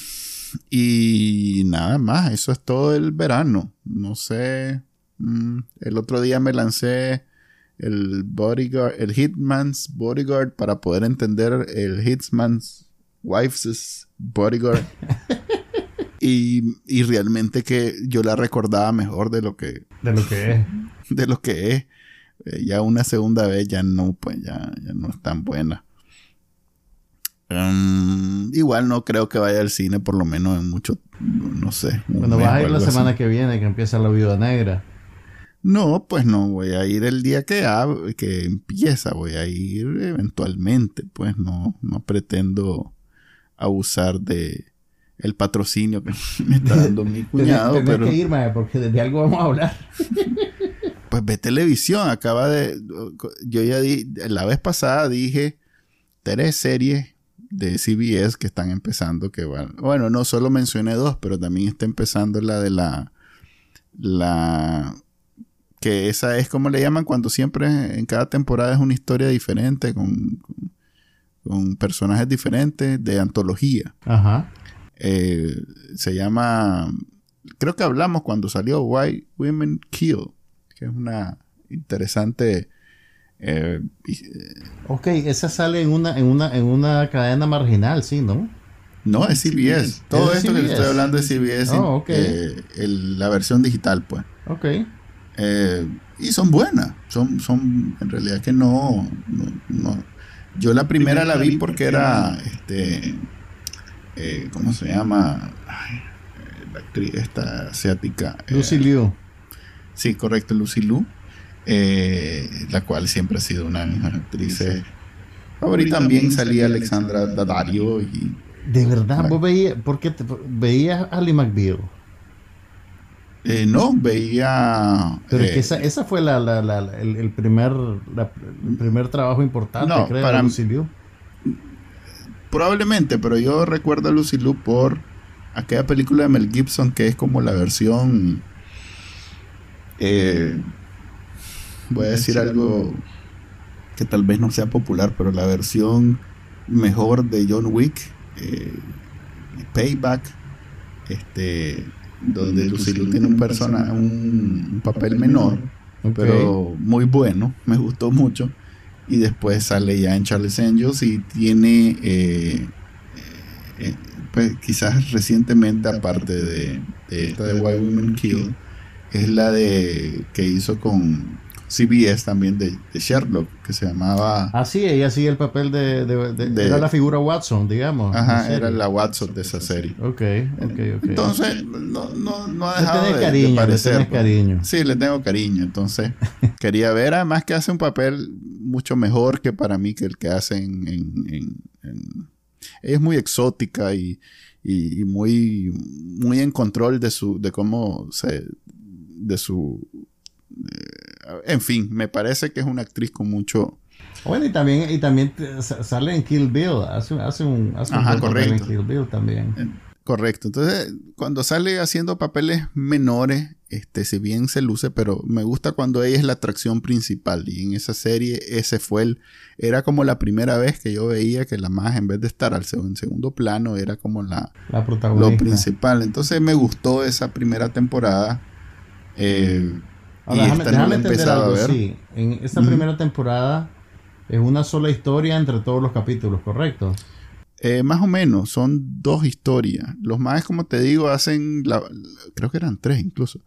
y nada más, eso es todo el verano. No sé. mm, el otro día me lancé el bodyguard, el Hitman's Bodyguard para poder entender el Hitman's Wife's Bodyguard. [laughs] y, y realmente que yo la recordaba mejor de lo que, De lo que es. de lo que es. Eh, ya una segunda vez ya no, pues ya, ya no es tan buena. Mm, igual no creo que vaya al cine por lo menos en mucho, no sé. Bueno, vas a ir la semana así. que viene que empieza la viuda negra. No, pues no, voy a ir el día que, que empieza, voy a ir eventualmente, pues no, no pretendo abusar de el patrocinio que [laughs] me está dando mi cuñado, Tenés pero que ir, porque de algo vamos a hablar. [laughs] pues ve televisión, acaba de, yo ya di, la vez pasada dije tres series de CBS que están empezando, que van, bueno, no solo mencioné dos, pero también está empezando la de la, la, que esa es como le llaman cuando siempre en cada temporada es una historia diferente con, con, con personajes diferentes de antología. Ajá. Eh, se llama, creo que hablamos cuando salió Why Women Kill, que es una interesante... eh, y- Ok, esa sale en una, en una, en una cadena marginal, sí, ¿no? no, es CBS. Todo ¿Es esto que te estoy hablando es CBS. Oh, ok. eh, el- la versión digital, pues. Ok. Eh, y son buenas. Son, son, en realidad que no, no, no. Yo la primera la vi porque era, este, eh, ¿cómo se llama? Ay, eh, la actriz esta asiática. eh, Lucy Liu. Sí, correcto, Lucy Liu. Eh, la cual siempre ha sido una de mis actrices. Ahorita también salía Alexandra Daddario y De verdad, Bueno. vos veías, ¿por qué te- veías a Ali McBeal? eh, no veía. Pero es eh, que esa, esa fue la, la- la- la- el, el primer, la- el primer trabajo importante, No, creo, para- de Lucy Liu. Probablemente, pero yo recuerdo a Lucy Liu por aquella película de Mel Gibson que es como la versión. eh, voy a decir algo que tal vez no sea popular, pero la versión mejor de John Wick, eh, Payback, este, donde Lucy Liu tiene un persona, un, un papel menor, pero muy bueno, me gustó mucho. Y después sale ya en Charles Angels y tiene, eh, eh, pues quizás recientemente, aparte de, de esta de Why Women Kill, es la de que hizo con CBS también de, de Sherlock, que se llamaba... Ah, sí, ella hacía el papel de, de- de- De- Era la figura Watson, digamos. Ajá, era la Watson de esa serie. Ok, ok, ok. Entonces, no, no, no ha le dejado tenés de, de cariño, le parecer, tenés pues. cariño. Sí, le tengo cariño. Entonces, [laughs] quería ver, además que hace un papel mucho mejor que para mí que el que hace en... en- en- en- Ella es muy exótica y, y- y muy, muy en control de su, de cómo se, de su, en fin, me parece que es una actriz con mucho, Bueno, y también, y también sale en Kill Bill. Hace, hace un, hace un Ajá, buen papel en correcto. Kill Bill también. Correcto. Entonces, cuando sale haciendo papeles menores, este, si bien se luce, pero me gusta cuando ella es la atracción principal. Y en esa serie, ese fue el. Era como la primera vez que yo veía que la más, en vez de estar al en segundo plano, era como la, La protagonista. lo principal. Entonces me gustó esa primera temporada. Eh, Ahora, y déjame, esta no déjame la he entender empezado algo, a ver. sí. En esta primera temporada es una sola historia entre todos los capítulos, ¿correcto? Eh, más o menos, son dos historias. Los más, como te digo, hacen, la- creo que eran tres incluso,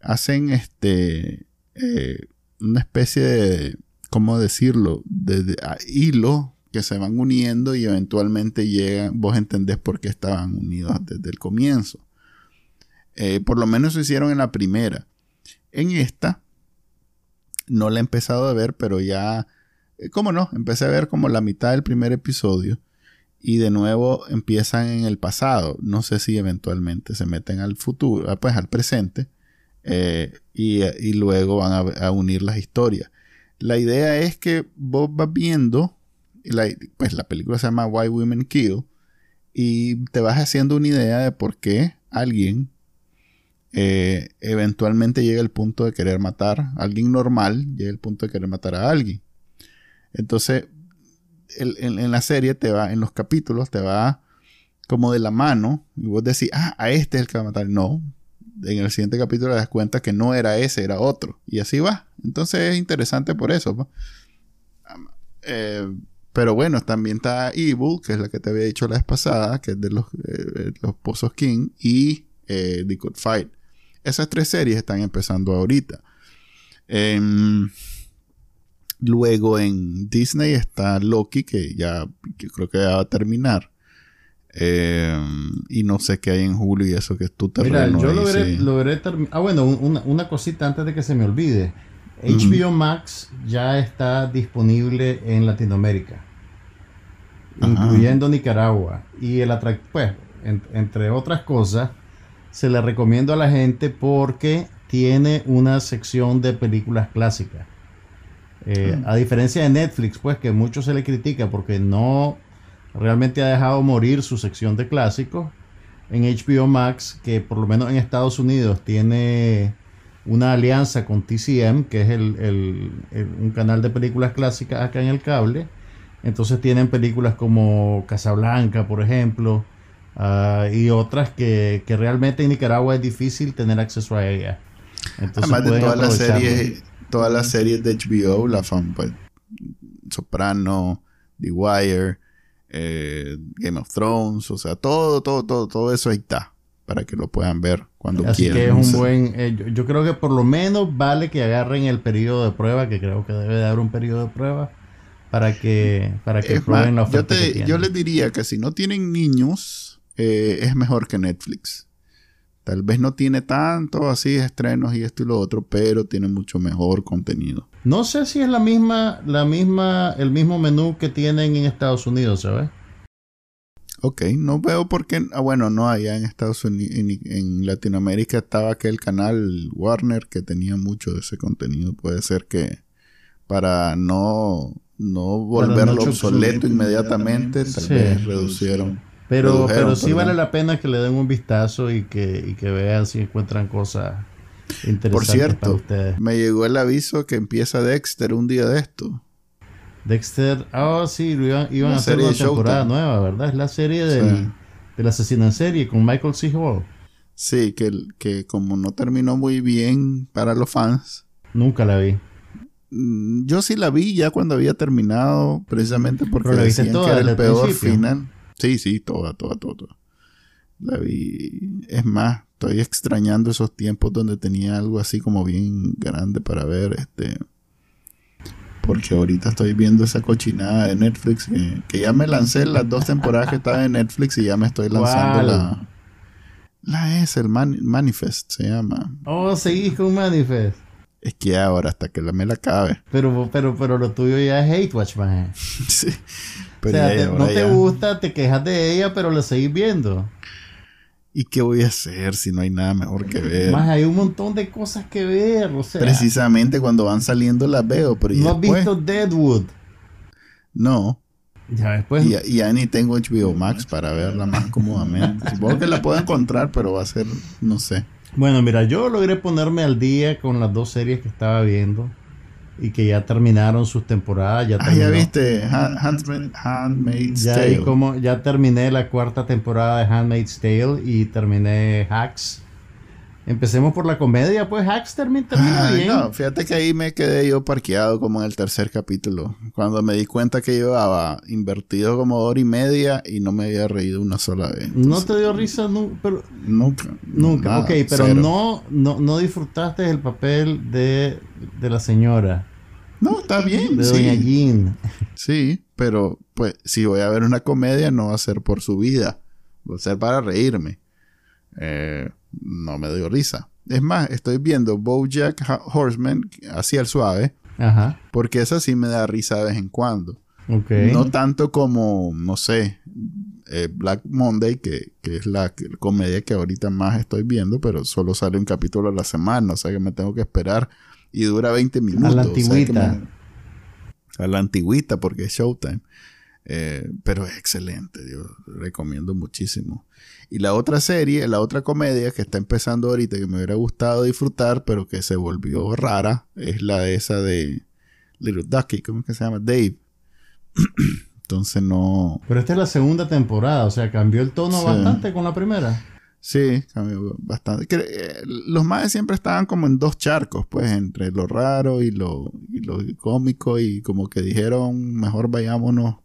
hacen este, eh, una especie de, ¿cómo decirlo? De, de- hilo que se van uniendo y eventualmente llegan, vos entendés por qué estaban unidos desde el comienzo. Eh, por lo menos lo hicieron en la primera. En esta, no la he empezado a ver, pero ya, eh, ¿cómo no? Empecé a ver como la mitad del primer episodio y de nuevo empiezan en el pasado. No sé si eventualmente se meten al futuro, ah, pues al presente, eh, y, luego van a, a unir las historias. La idea es que vos vas viendo, la, pues la película se llama Why Women Kill, y te vas haciendo una idea de por qué alguien eh, eventualmente llega al punto de querer matar, alguien normal llega al punto de querer matar a alguien. Entonces, el- en, la serie te va, en los capítulos te va como de la mano y vos decís, ah, a este es el que va a matar. No, en el siguiente capítulo te das cuenta que no era ese, era otro. Y así va. Entonces es interesante por eso. Eh, pero bueno, también está Evil, que es la que te había dicho la vez pasada, que es de los, eh, los Pozos King, y eh, The Good Fight. Esas tres series están empezando ahorita. Em, luego en Disney está Loki, que ya que creo que ya va a terminar. Em, y no sé qué hay en julio y eso que es tu Mira, terreno. yo ahí, logré, sí. Ah, bueno, un- una, una cosita antes de que se me olvide. HBO Max ya está disponible en Latinoamérica, Ajá. incluyendo Nicaragua. Y el atrac- pues, en- entre otras cosas, se le recomiendo a la gente porque tiene una sección de películas clásicas. Eh, A diferencia de Netflix, pues que mucho se le critica porque no realmente ha dejado morir su sección de clásicos. En HBO Max, que por lo menos en Estados Unidos tiene una alianza con TCM, que es el- el- el- un canal de películas clásicas acá en el cable. Entonces tienen películas como Casablanca, por ejemplo, ah, y otras que, que realmente en Nicaragua es difícil tener acceso a ellas. Entonces Además de todas las series, todas las series de HBO, la fan, pues, Soprano, The Wire, eh, Game of Thrones, o sea, todo, todo, todo, todo eso ahí está, para que lo puedan ver cuando Así quieran. que es un buen. eh, yo, yo creo que por lo menos vale que agarren el periodo de prueba, que creo que debe de haber un periodo de prueba, para que, para que Es prueben la más, yo, oferta que te, yo les diría que si no tienen niños, eh, es mejor que Netflix. Tal vez no tiene tanto así estrenos y esto y lo otro, pero tiene mucho mejor contenido. No sé si es la misma, la misma, el mismo menú que tienen en Estados Unidos, ¿sabes? Ok, no veo por qué. Ah, bueno, no, allá en Estados Unidos, en, en Latinoamérica estaba aquel canal Warner que tenía mucho de ese contenido. Puede ser que para no, no volverlo no obsoleto inmediatamente, tal Sí. vez reducieron. Pero, pero sí vale la pena que le den un vistazo y que, y que vean si encuentran cosas interesantes Por cierto, para ustedes. me llegó el aviso que empieza Dexter un día de esto. Dexter, ah, sí, lo iban, iban a hacer una temporada Showtime. nueva, ¿verdad? Es la serie del, Sí. del asesino en serie con Michael C. Hall. Sí, que, que como no terminó muy bien para los fans, Nunca la vi. Mm, Yo sí la vi ya cuando había terminado, precisamente porque ¿Pero la viste decían que era el peor principio? final. Sí, sí, toda, toda, toda, toda. La vi. Es más, estoy extrañando esos tiempos donde tenía algo así como bien grande para ver, este. Porque ahorita estoy viendo esa cochinada de Netflix que, que ya me lancé las dos temporadas que estaba en Netflix y ya me estoy lanzando la. La es, el Man- Manifest se llama. Oh, seguís con Manifest. Es que ahora hasta que la me la acabe. Pero, pero, pero lo tuyo ya es Hate Watch, man. [laughs] Sí. O sea, te- no te gusta, te quejas de ella, pero la seguís viendo. ¿Y qué voy a hacer si no hay nada mejor que ver? Más hay un montón de cosas que ver, o sea. Precisamente cuando van saliendo las veo, pero ¿y ¿No has después? visto Deadwood? No. Ya después. Y ya ni tengo HBO Max para verla más cómodamente. [laughs] Supongo que la puedo encontrar, pero va a ser, no sé. Bueno, mira, yo logré ponerme al día con las dos series que estaba viendo y que ya terminaron sus temporadas. Ya Ah, ya viste, Handmaid's Ya Tale. vi cómo, ya terminé la cuarta temporada de Handmaid's Tale y terminé Hacks. Empecemos por la comedia, pues Hacks termina, termina Ay, bien. no, fíjate que ahí me quedé yo parqueado como en el tercer capítulo. Cuando me di cuenta que llevaba invertido como hora y media y no me había reído una sola vez. No te dio risa nu- pero, Nunca. nunca. nada, ok, pero no, no, no disfrutaste el papel de, de la señora, No, está bien. de sí. Doña Jean. Sí, pero pues si voy a ver una comedia no va a ser por su vida, va a ser para reírme. Eh, no me dio risa. Es más, estoy viendo BoJack Horseman así al suave, Ajá. porque esa sí me da risa de vez en cuando. Ok. No tanto como, no sé, eh, Black Monday, que, que es la comedia que ahorita más estoy viendo, pero solo sale un capítulo a la semana, o sea que me tengo que esperar y dura 20 minutos. la o sea que antigüita. me- a la antigüita, porque es Showtime. Eh, pero es excelente, yo recomiendo muchísimo. Y la otra serie, la otra comedia que está empezando ahorita, que me hubiera gustado disfrutar, pero que se volvió rara, es la de esa de Little Ducky, ¿cómo es que se llama? Dave. [clears throat] Entonces no... Pero esta es la segunda temporada, o sea, cambió el tono bastante con la primera. Sí, cambió bastante. Eh, los más siempre estaban como en dos charcos, pues, entre lo raro y lo, y lo cómico y como que dijeron, mejor vayámonos,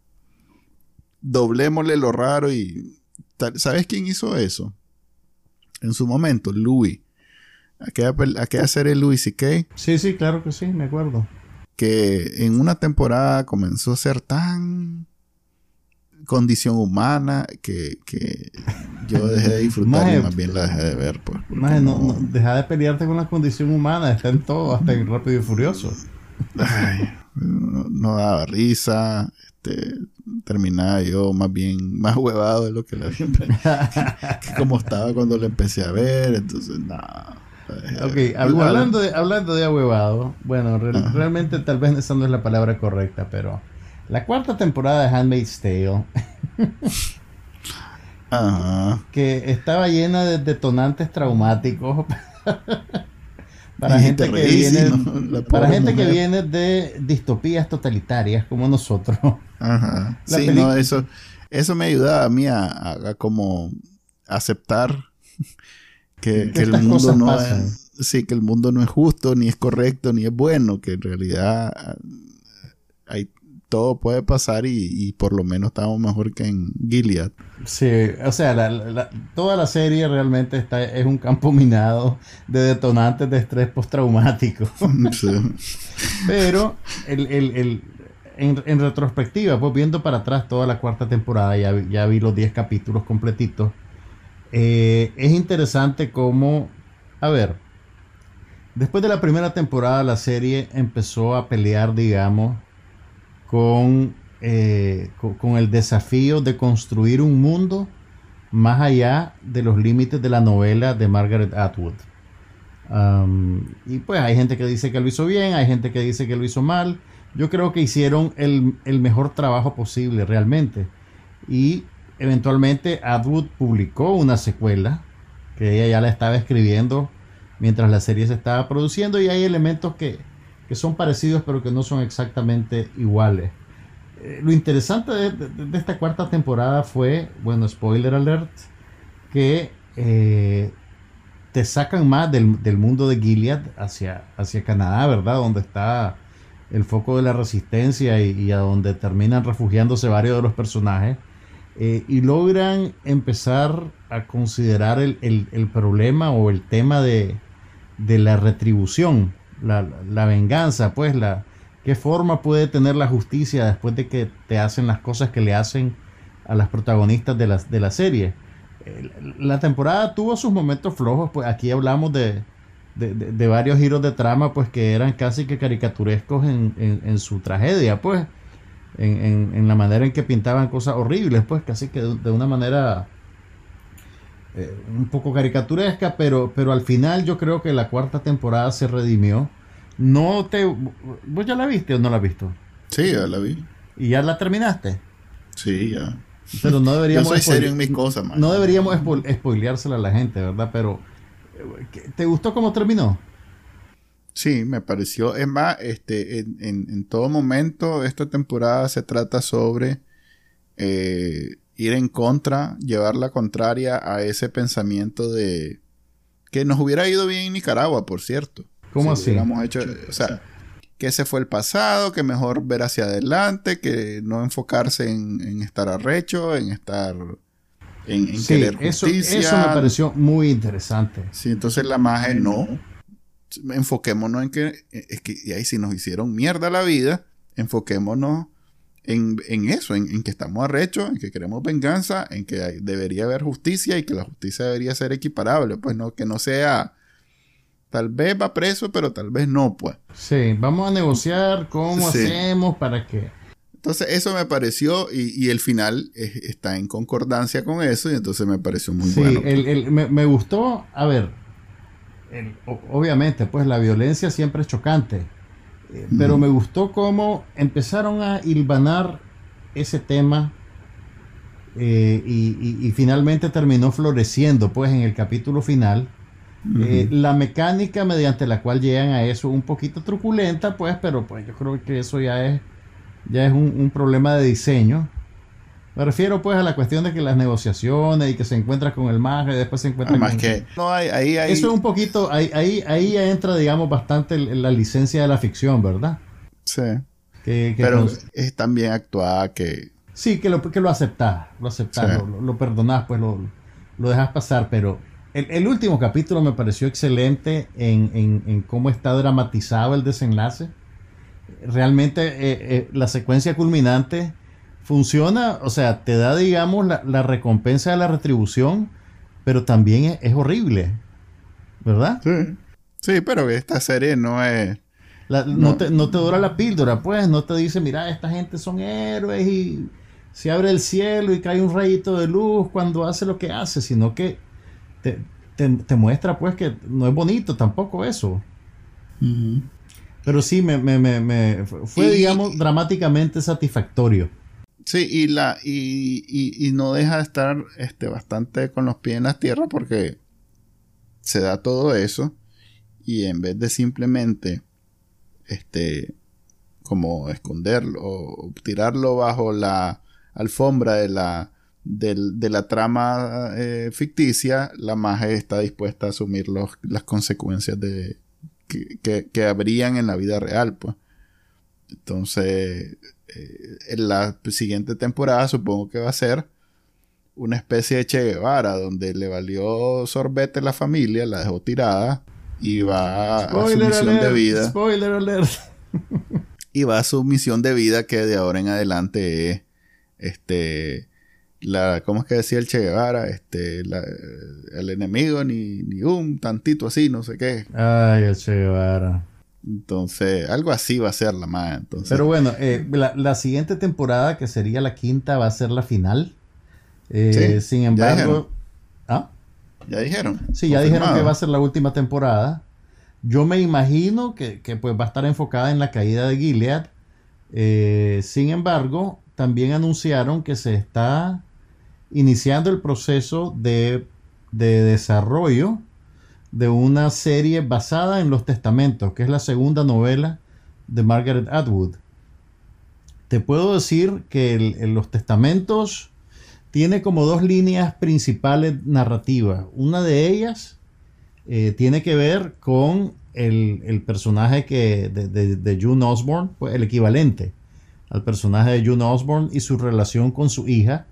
doblémosle lo raro y... ¿Sabes quién hizo eso? En su momento, Louis. Aquella, aquella serie Louis C.K. Sí, sí, claro que sí, me acuerdo. Que en una temporada comenzó a ser tan condición humana que, yo dejé de disfrutar y más bien la dejé de ver. Pues, no, deja de pelearte con la condición humana, está en todo, hasta en Rápido y Furioso. No, daba risa, este, terminaba yo más bien [laughs] más huevado de lo que la siempre que como estaba cuando la empecé a ver, entonces nada. Ok, hablando de, hablando de ahuevado, bueno, realmente tal vez esa no es la palabra correcta, pero la cuarta temporada de Handmaid's Tale. Que estaba llena de detonantes traumáticos. [laughs] para gente que viene para gente que viene de distopías totalitarias como nosotros. Ajá. Sí, no, eso eso me ayudaba a mí a, como aceptar que, el mundo no es sí, que el mundo no es justo, ni es correcto, ni es bueno, que en realidad hay todo puede pasar y, por lo menos estamos mejor que en Gilead. Sí, o sea, toda la serie realmente está, es un campo minado de detonantes de estrés postraumático. [laughs] Pero en, retrospectiva, pues viendo para atrás toda la cuarta temporada, ya, ya vi los 10 capítulos completitos, eh, es interesante cómo, a ver, después de la primera temporada la serie empezó a pelear, digamos, eh, con, el desafío de construir un mundo más allá de los límites de la novela de Margaret Atwood. y pues hay gente que dice que lo hizo bien, hay gente que dice que lo hizo mal. Yo creo que hicieron el, el mejor trabajo posible realmente. Y eventualmente Atwood publicó una secuela que ella ya la estaba escribiendo mientras la serie se estaba produciendo y hay elementos que, que son parecidos pero que no son exactamente iguales. Eh, lo interesante de, esta cuarta temporada fue, bueno, spoiler alert, que eh, te sacan más del, mundo de Gilead hacia, hacia Canadá, ¿verdad? Donde está el foco de la resistencia y, a donde terminan refugiándose varios de los personajes. Eh, y logran empezar a considerar el, el problema o el tema de, de la retribución la, venganza, pues, la, qué forma puede tener la justicia después de que te hacen las cosas que le hacen a las protagonistas de la, de la serie. La temporada tuvo sus momentos flojos, pues aquí hablamos de, de, varios giros de trama, pues que eran casi que caricaturescos en, en, su tragedia, pues, en, en, la manera en que pintaban cosas horribles, pues casi que de, una manera eh, un poco caricaturesca, pero, pero al final yo creo que la cuarta temporada se redimió. No te. ¿Vos ya la viste o no la has visto? Sí, ya la vi. ¿Y ya la terminaste? Sí, ya. Pero no [laughs] deberíamos. Yo soy serio en mis cosas, No deberíamos spoileársela a la gente, ¿verdad? Pero. ¿Te gustó cómo terminó? Sí, me pareció. Es más, este, en, en, todo momento, esta temporada se trata sobre eh, ir en contra, llevar la contraria a ese pensamiento de que nos hubiera ido bien en Nicaragua, por cierto. ¿Cómo así? Hecho, o sea, que ese fue el pasado, que mejor ver hacia adelante, que no enfocarse en, estar arrecho, en estar en, querer justicia. Eso, me pareció muy interesante. Sí, entonces la magia no. Enfoquémonos en que, es que y ahí si nos hicieron mierda la vida, enfoquémonos en, eso, en, que estamos arrechos, en que queremos venganza, en que debería haber justicia y que la justicia debería ser equiparable, pues no, que no sea, tal vez va preso, pero tal vez no, pues. Sí, vamos a negociar cómo hacemos para que... Entonces eso me pareció y, el final está en concordancia con eso y entonces me pareció muy bueno. Sí, me, me, gustó, a ver, obviamente pues la violencia siempre es chocante pero me gustó cómo empezaron a hilvanar ese tema eh, y, finalmente terminó floreciendo, pues en el capítulo final. Eh, la mecánica mediante la cual llegan a eso un poquito truculenta, pues, pero pues yo creo que eso ya es ya es un, un problema de diseño. Me refiero pues a la cuestión de que las negociaciones y que se encuentra con el mago y después se encuentra Además con... que no ahí, ahí, Eso es un poquito, ahí, ahí, ahí ya entra, digamos, bastante la licencia de la ficción, ¿verdad? sí. Que, que Pero nos- es tan bien actuada que sí, que lo, que lo aceptás, lo aceptás, Sí. lo, lo perdonás, pues lo, lo dejas pasar, pero el, el último capítulo me pareció excelente en, en- en cómo está dramatizado el desenlace. Realmente eh, eh, la secuencia culminante funciona, o sea, te da, digamos, la, la recompensa de la retribución, pero también es, es horrible, ¿verdad? Sí. Sí, pero esta serie no es. La- no. No. te, no te dura la píldora, pues, no te dice, mira, esta gente son héroes y se abre el cielo y cae un rayito de luz cuando hace lo que hace, sino que te, te- te muestra, pues, que no es bonito tampoco eso. Pero sí, me, me- me- me- fue, Y- digamos, dramáticamente satisfactorio. Sí, y la y, y, y no deja de estar este, bastante con los pies en la tierra porque se da todo eso y en vez de simplemente este como esconderlo o tirarlo bajo la alfombra de la del- de la trama eh, ficticia, la magia está dispuesta a asumir los- las consecuencias de que, que, que habrían en la vida real, pues. Entonces, eh, en la siguiente temporada supongo que va a ser una especie de Che Guevara, donde le valió sorbete la familia, la dejó tirada y va a su misión de vida. Spoiler alert. [laughs] Y va a su misión de vida que de ahora en adelante es este la ¿cómo es que decía el Che Guevara? Este la- el enemigo ni, ni un tantito así, no sé qué. Ay, el Che Guevara. Entonces, algo así va a ser la más. Entonces, Pero bueno, eh, la, la siguiente temporada, que sería la quinta, va a ser la final. Eh, Sí, sin ya embargo... dijeron. ¿Ah? ya dijeron. Sí, ya dijeron que va a ser la última temporada. Yo me imagino que, que, pues va a estar enfocada en la caída de Gilead. Eh, sin embargo, también anunciaron que se está iniciando el proceso de, de desarrollo de una serie basada en los testamentos, que es la segunda novela de Margaret Atwood. Te puedo decir que los testamentos tiene como dos líneas principales narrativas. Una de ellas eh, tiene que ver con el, el personaje que, de, de, de June Osborne, pues el equivalente al personaje de June Osborne y su relación con su hija.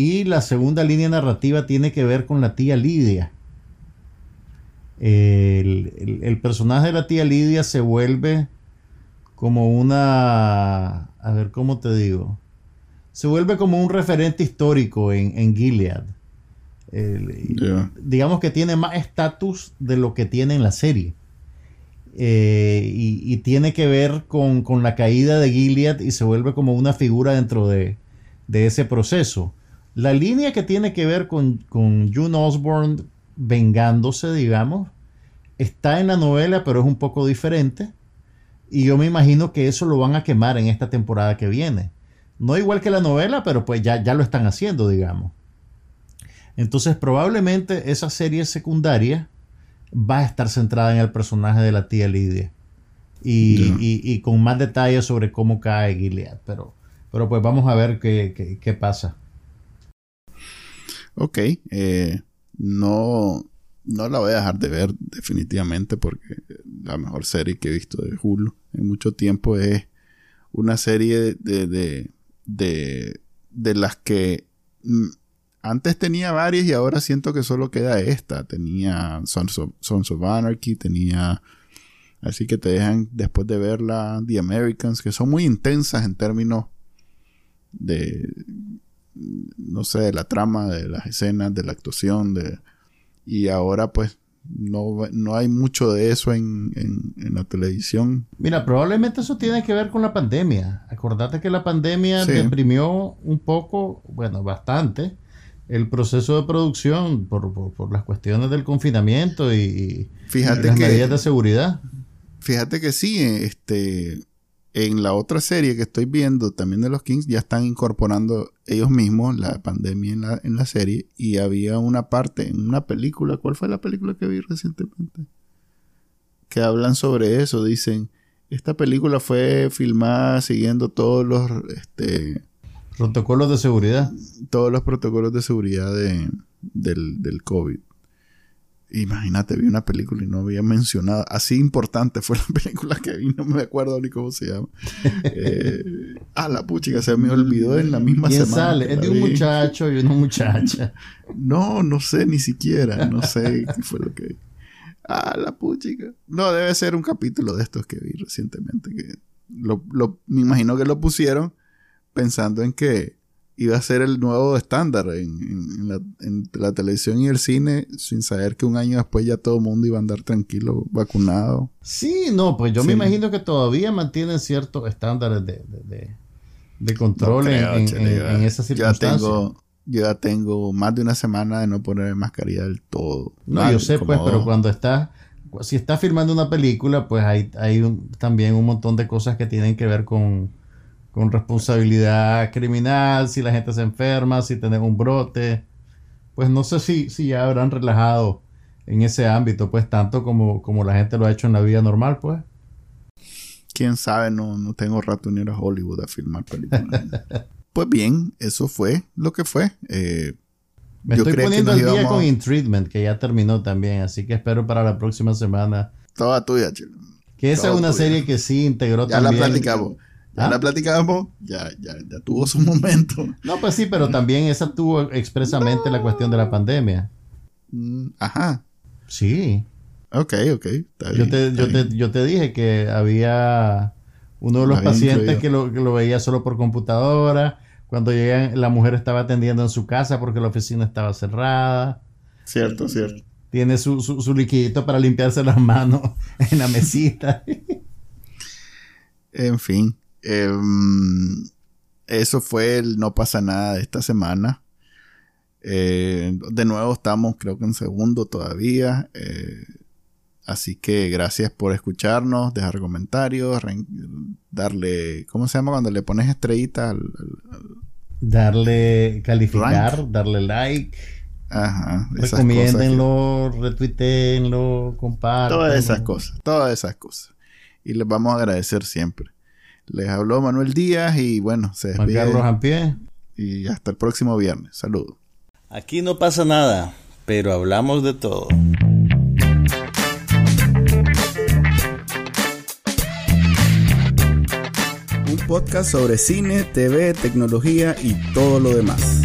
Y la segunda línea narrativa tiene que ver con la tía Lidia. El, el- el personaje de la tía Lidia se vuelve como una... A ver, ¿cómo te digo? Se vuelve como un referente histórico en, en Gilead. El- digamos que tiene más estatus de lo que tiene en la serie. Eh, y, y tiene que ver con, con la caída de Gilead y se vuelve como una figura dentro de, de ese proceso. La línea que tiene que ver con, con June Osborne vengándose, digamos, está en la novela, pero es un poco diferente. Y yo me imagino que eso lo van a quemar en esta temporada que viene. No igual que la novela, pero pues ya, ya lo están haciendo, digamos. Entonces probablemente esa serie secundaria va a estar centrada en el personaje de la tía Lidia. Y, y con más detalles sobre cómo cae Gilead. Pero, pero pues vamos a ver qué, qué- qué pasa. Ok, eh, no, no la voy a dejar de ver definitivamente porque la mejor serie que he visto de Hulu en mucho tiempo es una serie de, de, de, las que mm, antes tenía varias y ahora siento que solo queda esta. Tenía Sons of Anarchy, tenía... Así que te dejan después de verla The Americans, que son muy intensas en términos de no sé, de la trama, de las escenas, de la actuación, de y ahora pues no, no hay mucho de eso en, en, en la televisión. Mira, probablemente eso tiene que ver con la pandemia. Acordate que la pandemia Sí. deprimió un poco, bueno, bastante, el proceso de producción por, por- por las cuestiones del confinamiento y, y Fíjate las que medidas de seguridad. fíjate que sí, este en la otra serie que estoy viendo también de los Kings ya están incorporando ellos mismos la pandemia en la, en la serie y había una parte en una película, ¿cuál fue la película que vi recientemente? Que hablan sobre eso, dicen esta película fue filmada siguiendo todos los este, protocolos de seguridad. Todos los protocolos de seguridad de, del, del COVID. Imagínate, vi una película y no había mencionado. Así importante fue [laughs] la película que vi, no me acuerdo ni cómo se llama. eh, ah, la puchica, se me olvidó en la misma ¿Quién semana. sale? Es de un muchacho y una muchacha. [laughs] No, no sé ni siquiera. No sé qué fue lo que vi. Ah, la puchica. No, debe ser un capítulo de estos que vi recientemente. Que lo, lo, me imagino que lo pusieron pensando en que iba a ser el nuevo estándar en, la, en, la, televisión y el cine, sin saber que un año después ya todo el mundo iba a andar tranquilo, vacunado. Sí, no, pues yo sí. me imagino que todavía mantienen ciertos estándares de, de, de, de control no creo, en, esas circunstancias. Ya tengo, yo ya tengo más de una semana de no poner mascarilla del todo. No, Mal, yo sé, pues, pero cuando estás, si estás filmando una película, pues hay, hay un, también un montón de cosas que tienen que ver con con responsabilidad criminal, si la gente se enferma, si tenés un brote. Pues no sé si, si ya habrán relajado en ese ámbito, pues tanto como, como la gente lo ha hecho en la vida normal, pues. Quién sabe, no, no tengo rato ni a Hollywood a filmar películas. [laughs] pues bien, eso fue lo que fue. Eh, Me estoy poniendo al día con In Treatment, que ya terminó también, así que espero para la próxima semana. Toda tuya, chico. Que esa Toda es una tuya. serie que sí integró Ya también. la platicamos. Ya ¿Ah? la platicamos, ya, ya, ya tuvo su [laughs] momento. No, pues sí, pero también esa tuvo expresamente la cuestión de la pandemia. Mm, Ajá. Sí. Ok, ok. Está Yo bien, te, está yo, te, yo te dije que había uno de los Había pacientes que lo, que lo veía solo por computadora. Cuando llegan, la mujer estaba atendiendo en su casa porque la oficina estaba cerrada. Cierto, cierto. Tiene su, su, su liquidito para limpiarse las manos [laughs] en la mesita. En fin. Em, eso fue el no pasa nada de esta semana. Eh, de nuevo estamos creo que en segundo todavía. eh, así que gracias por escucharnos, dejar comentarios, darle, ¿cómo se llama cuando le pones estrellitas? al- al- darle calificar, darle like, ajá, cosas que- recomiéndenlo, retuiteenlo, compartan. Todas esas cosas, todas esas cosas. Y les vamos a agradecer siempre. Les habló Manuel Díaz y bueno, se Juan despide. Carlos Ampié. Y hasta el próximo viernes. Saludos. Aquí no pasa nada, pero hablamos de todo. Un podcast sobre cine, TV, tecnología y todo lo demás.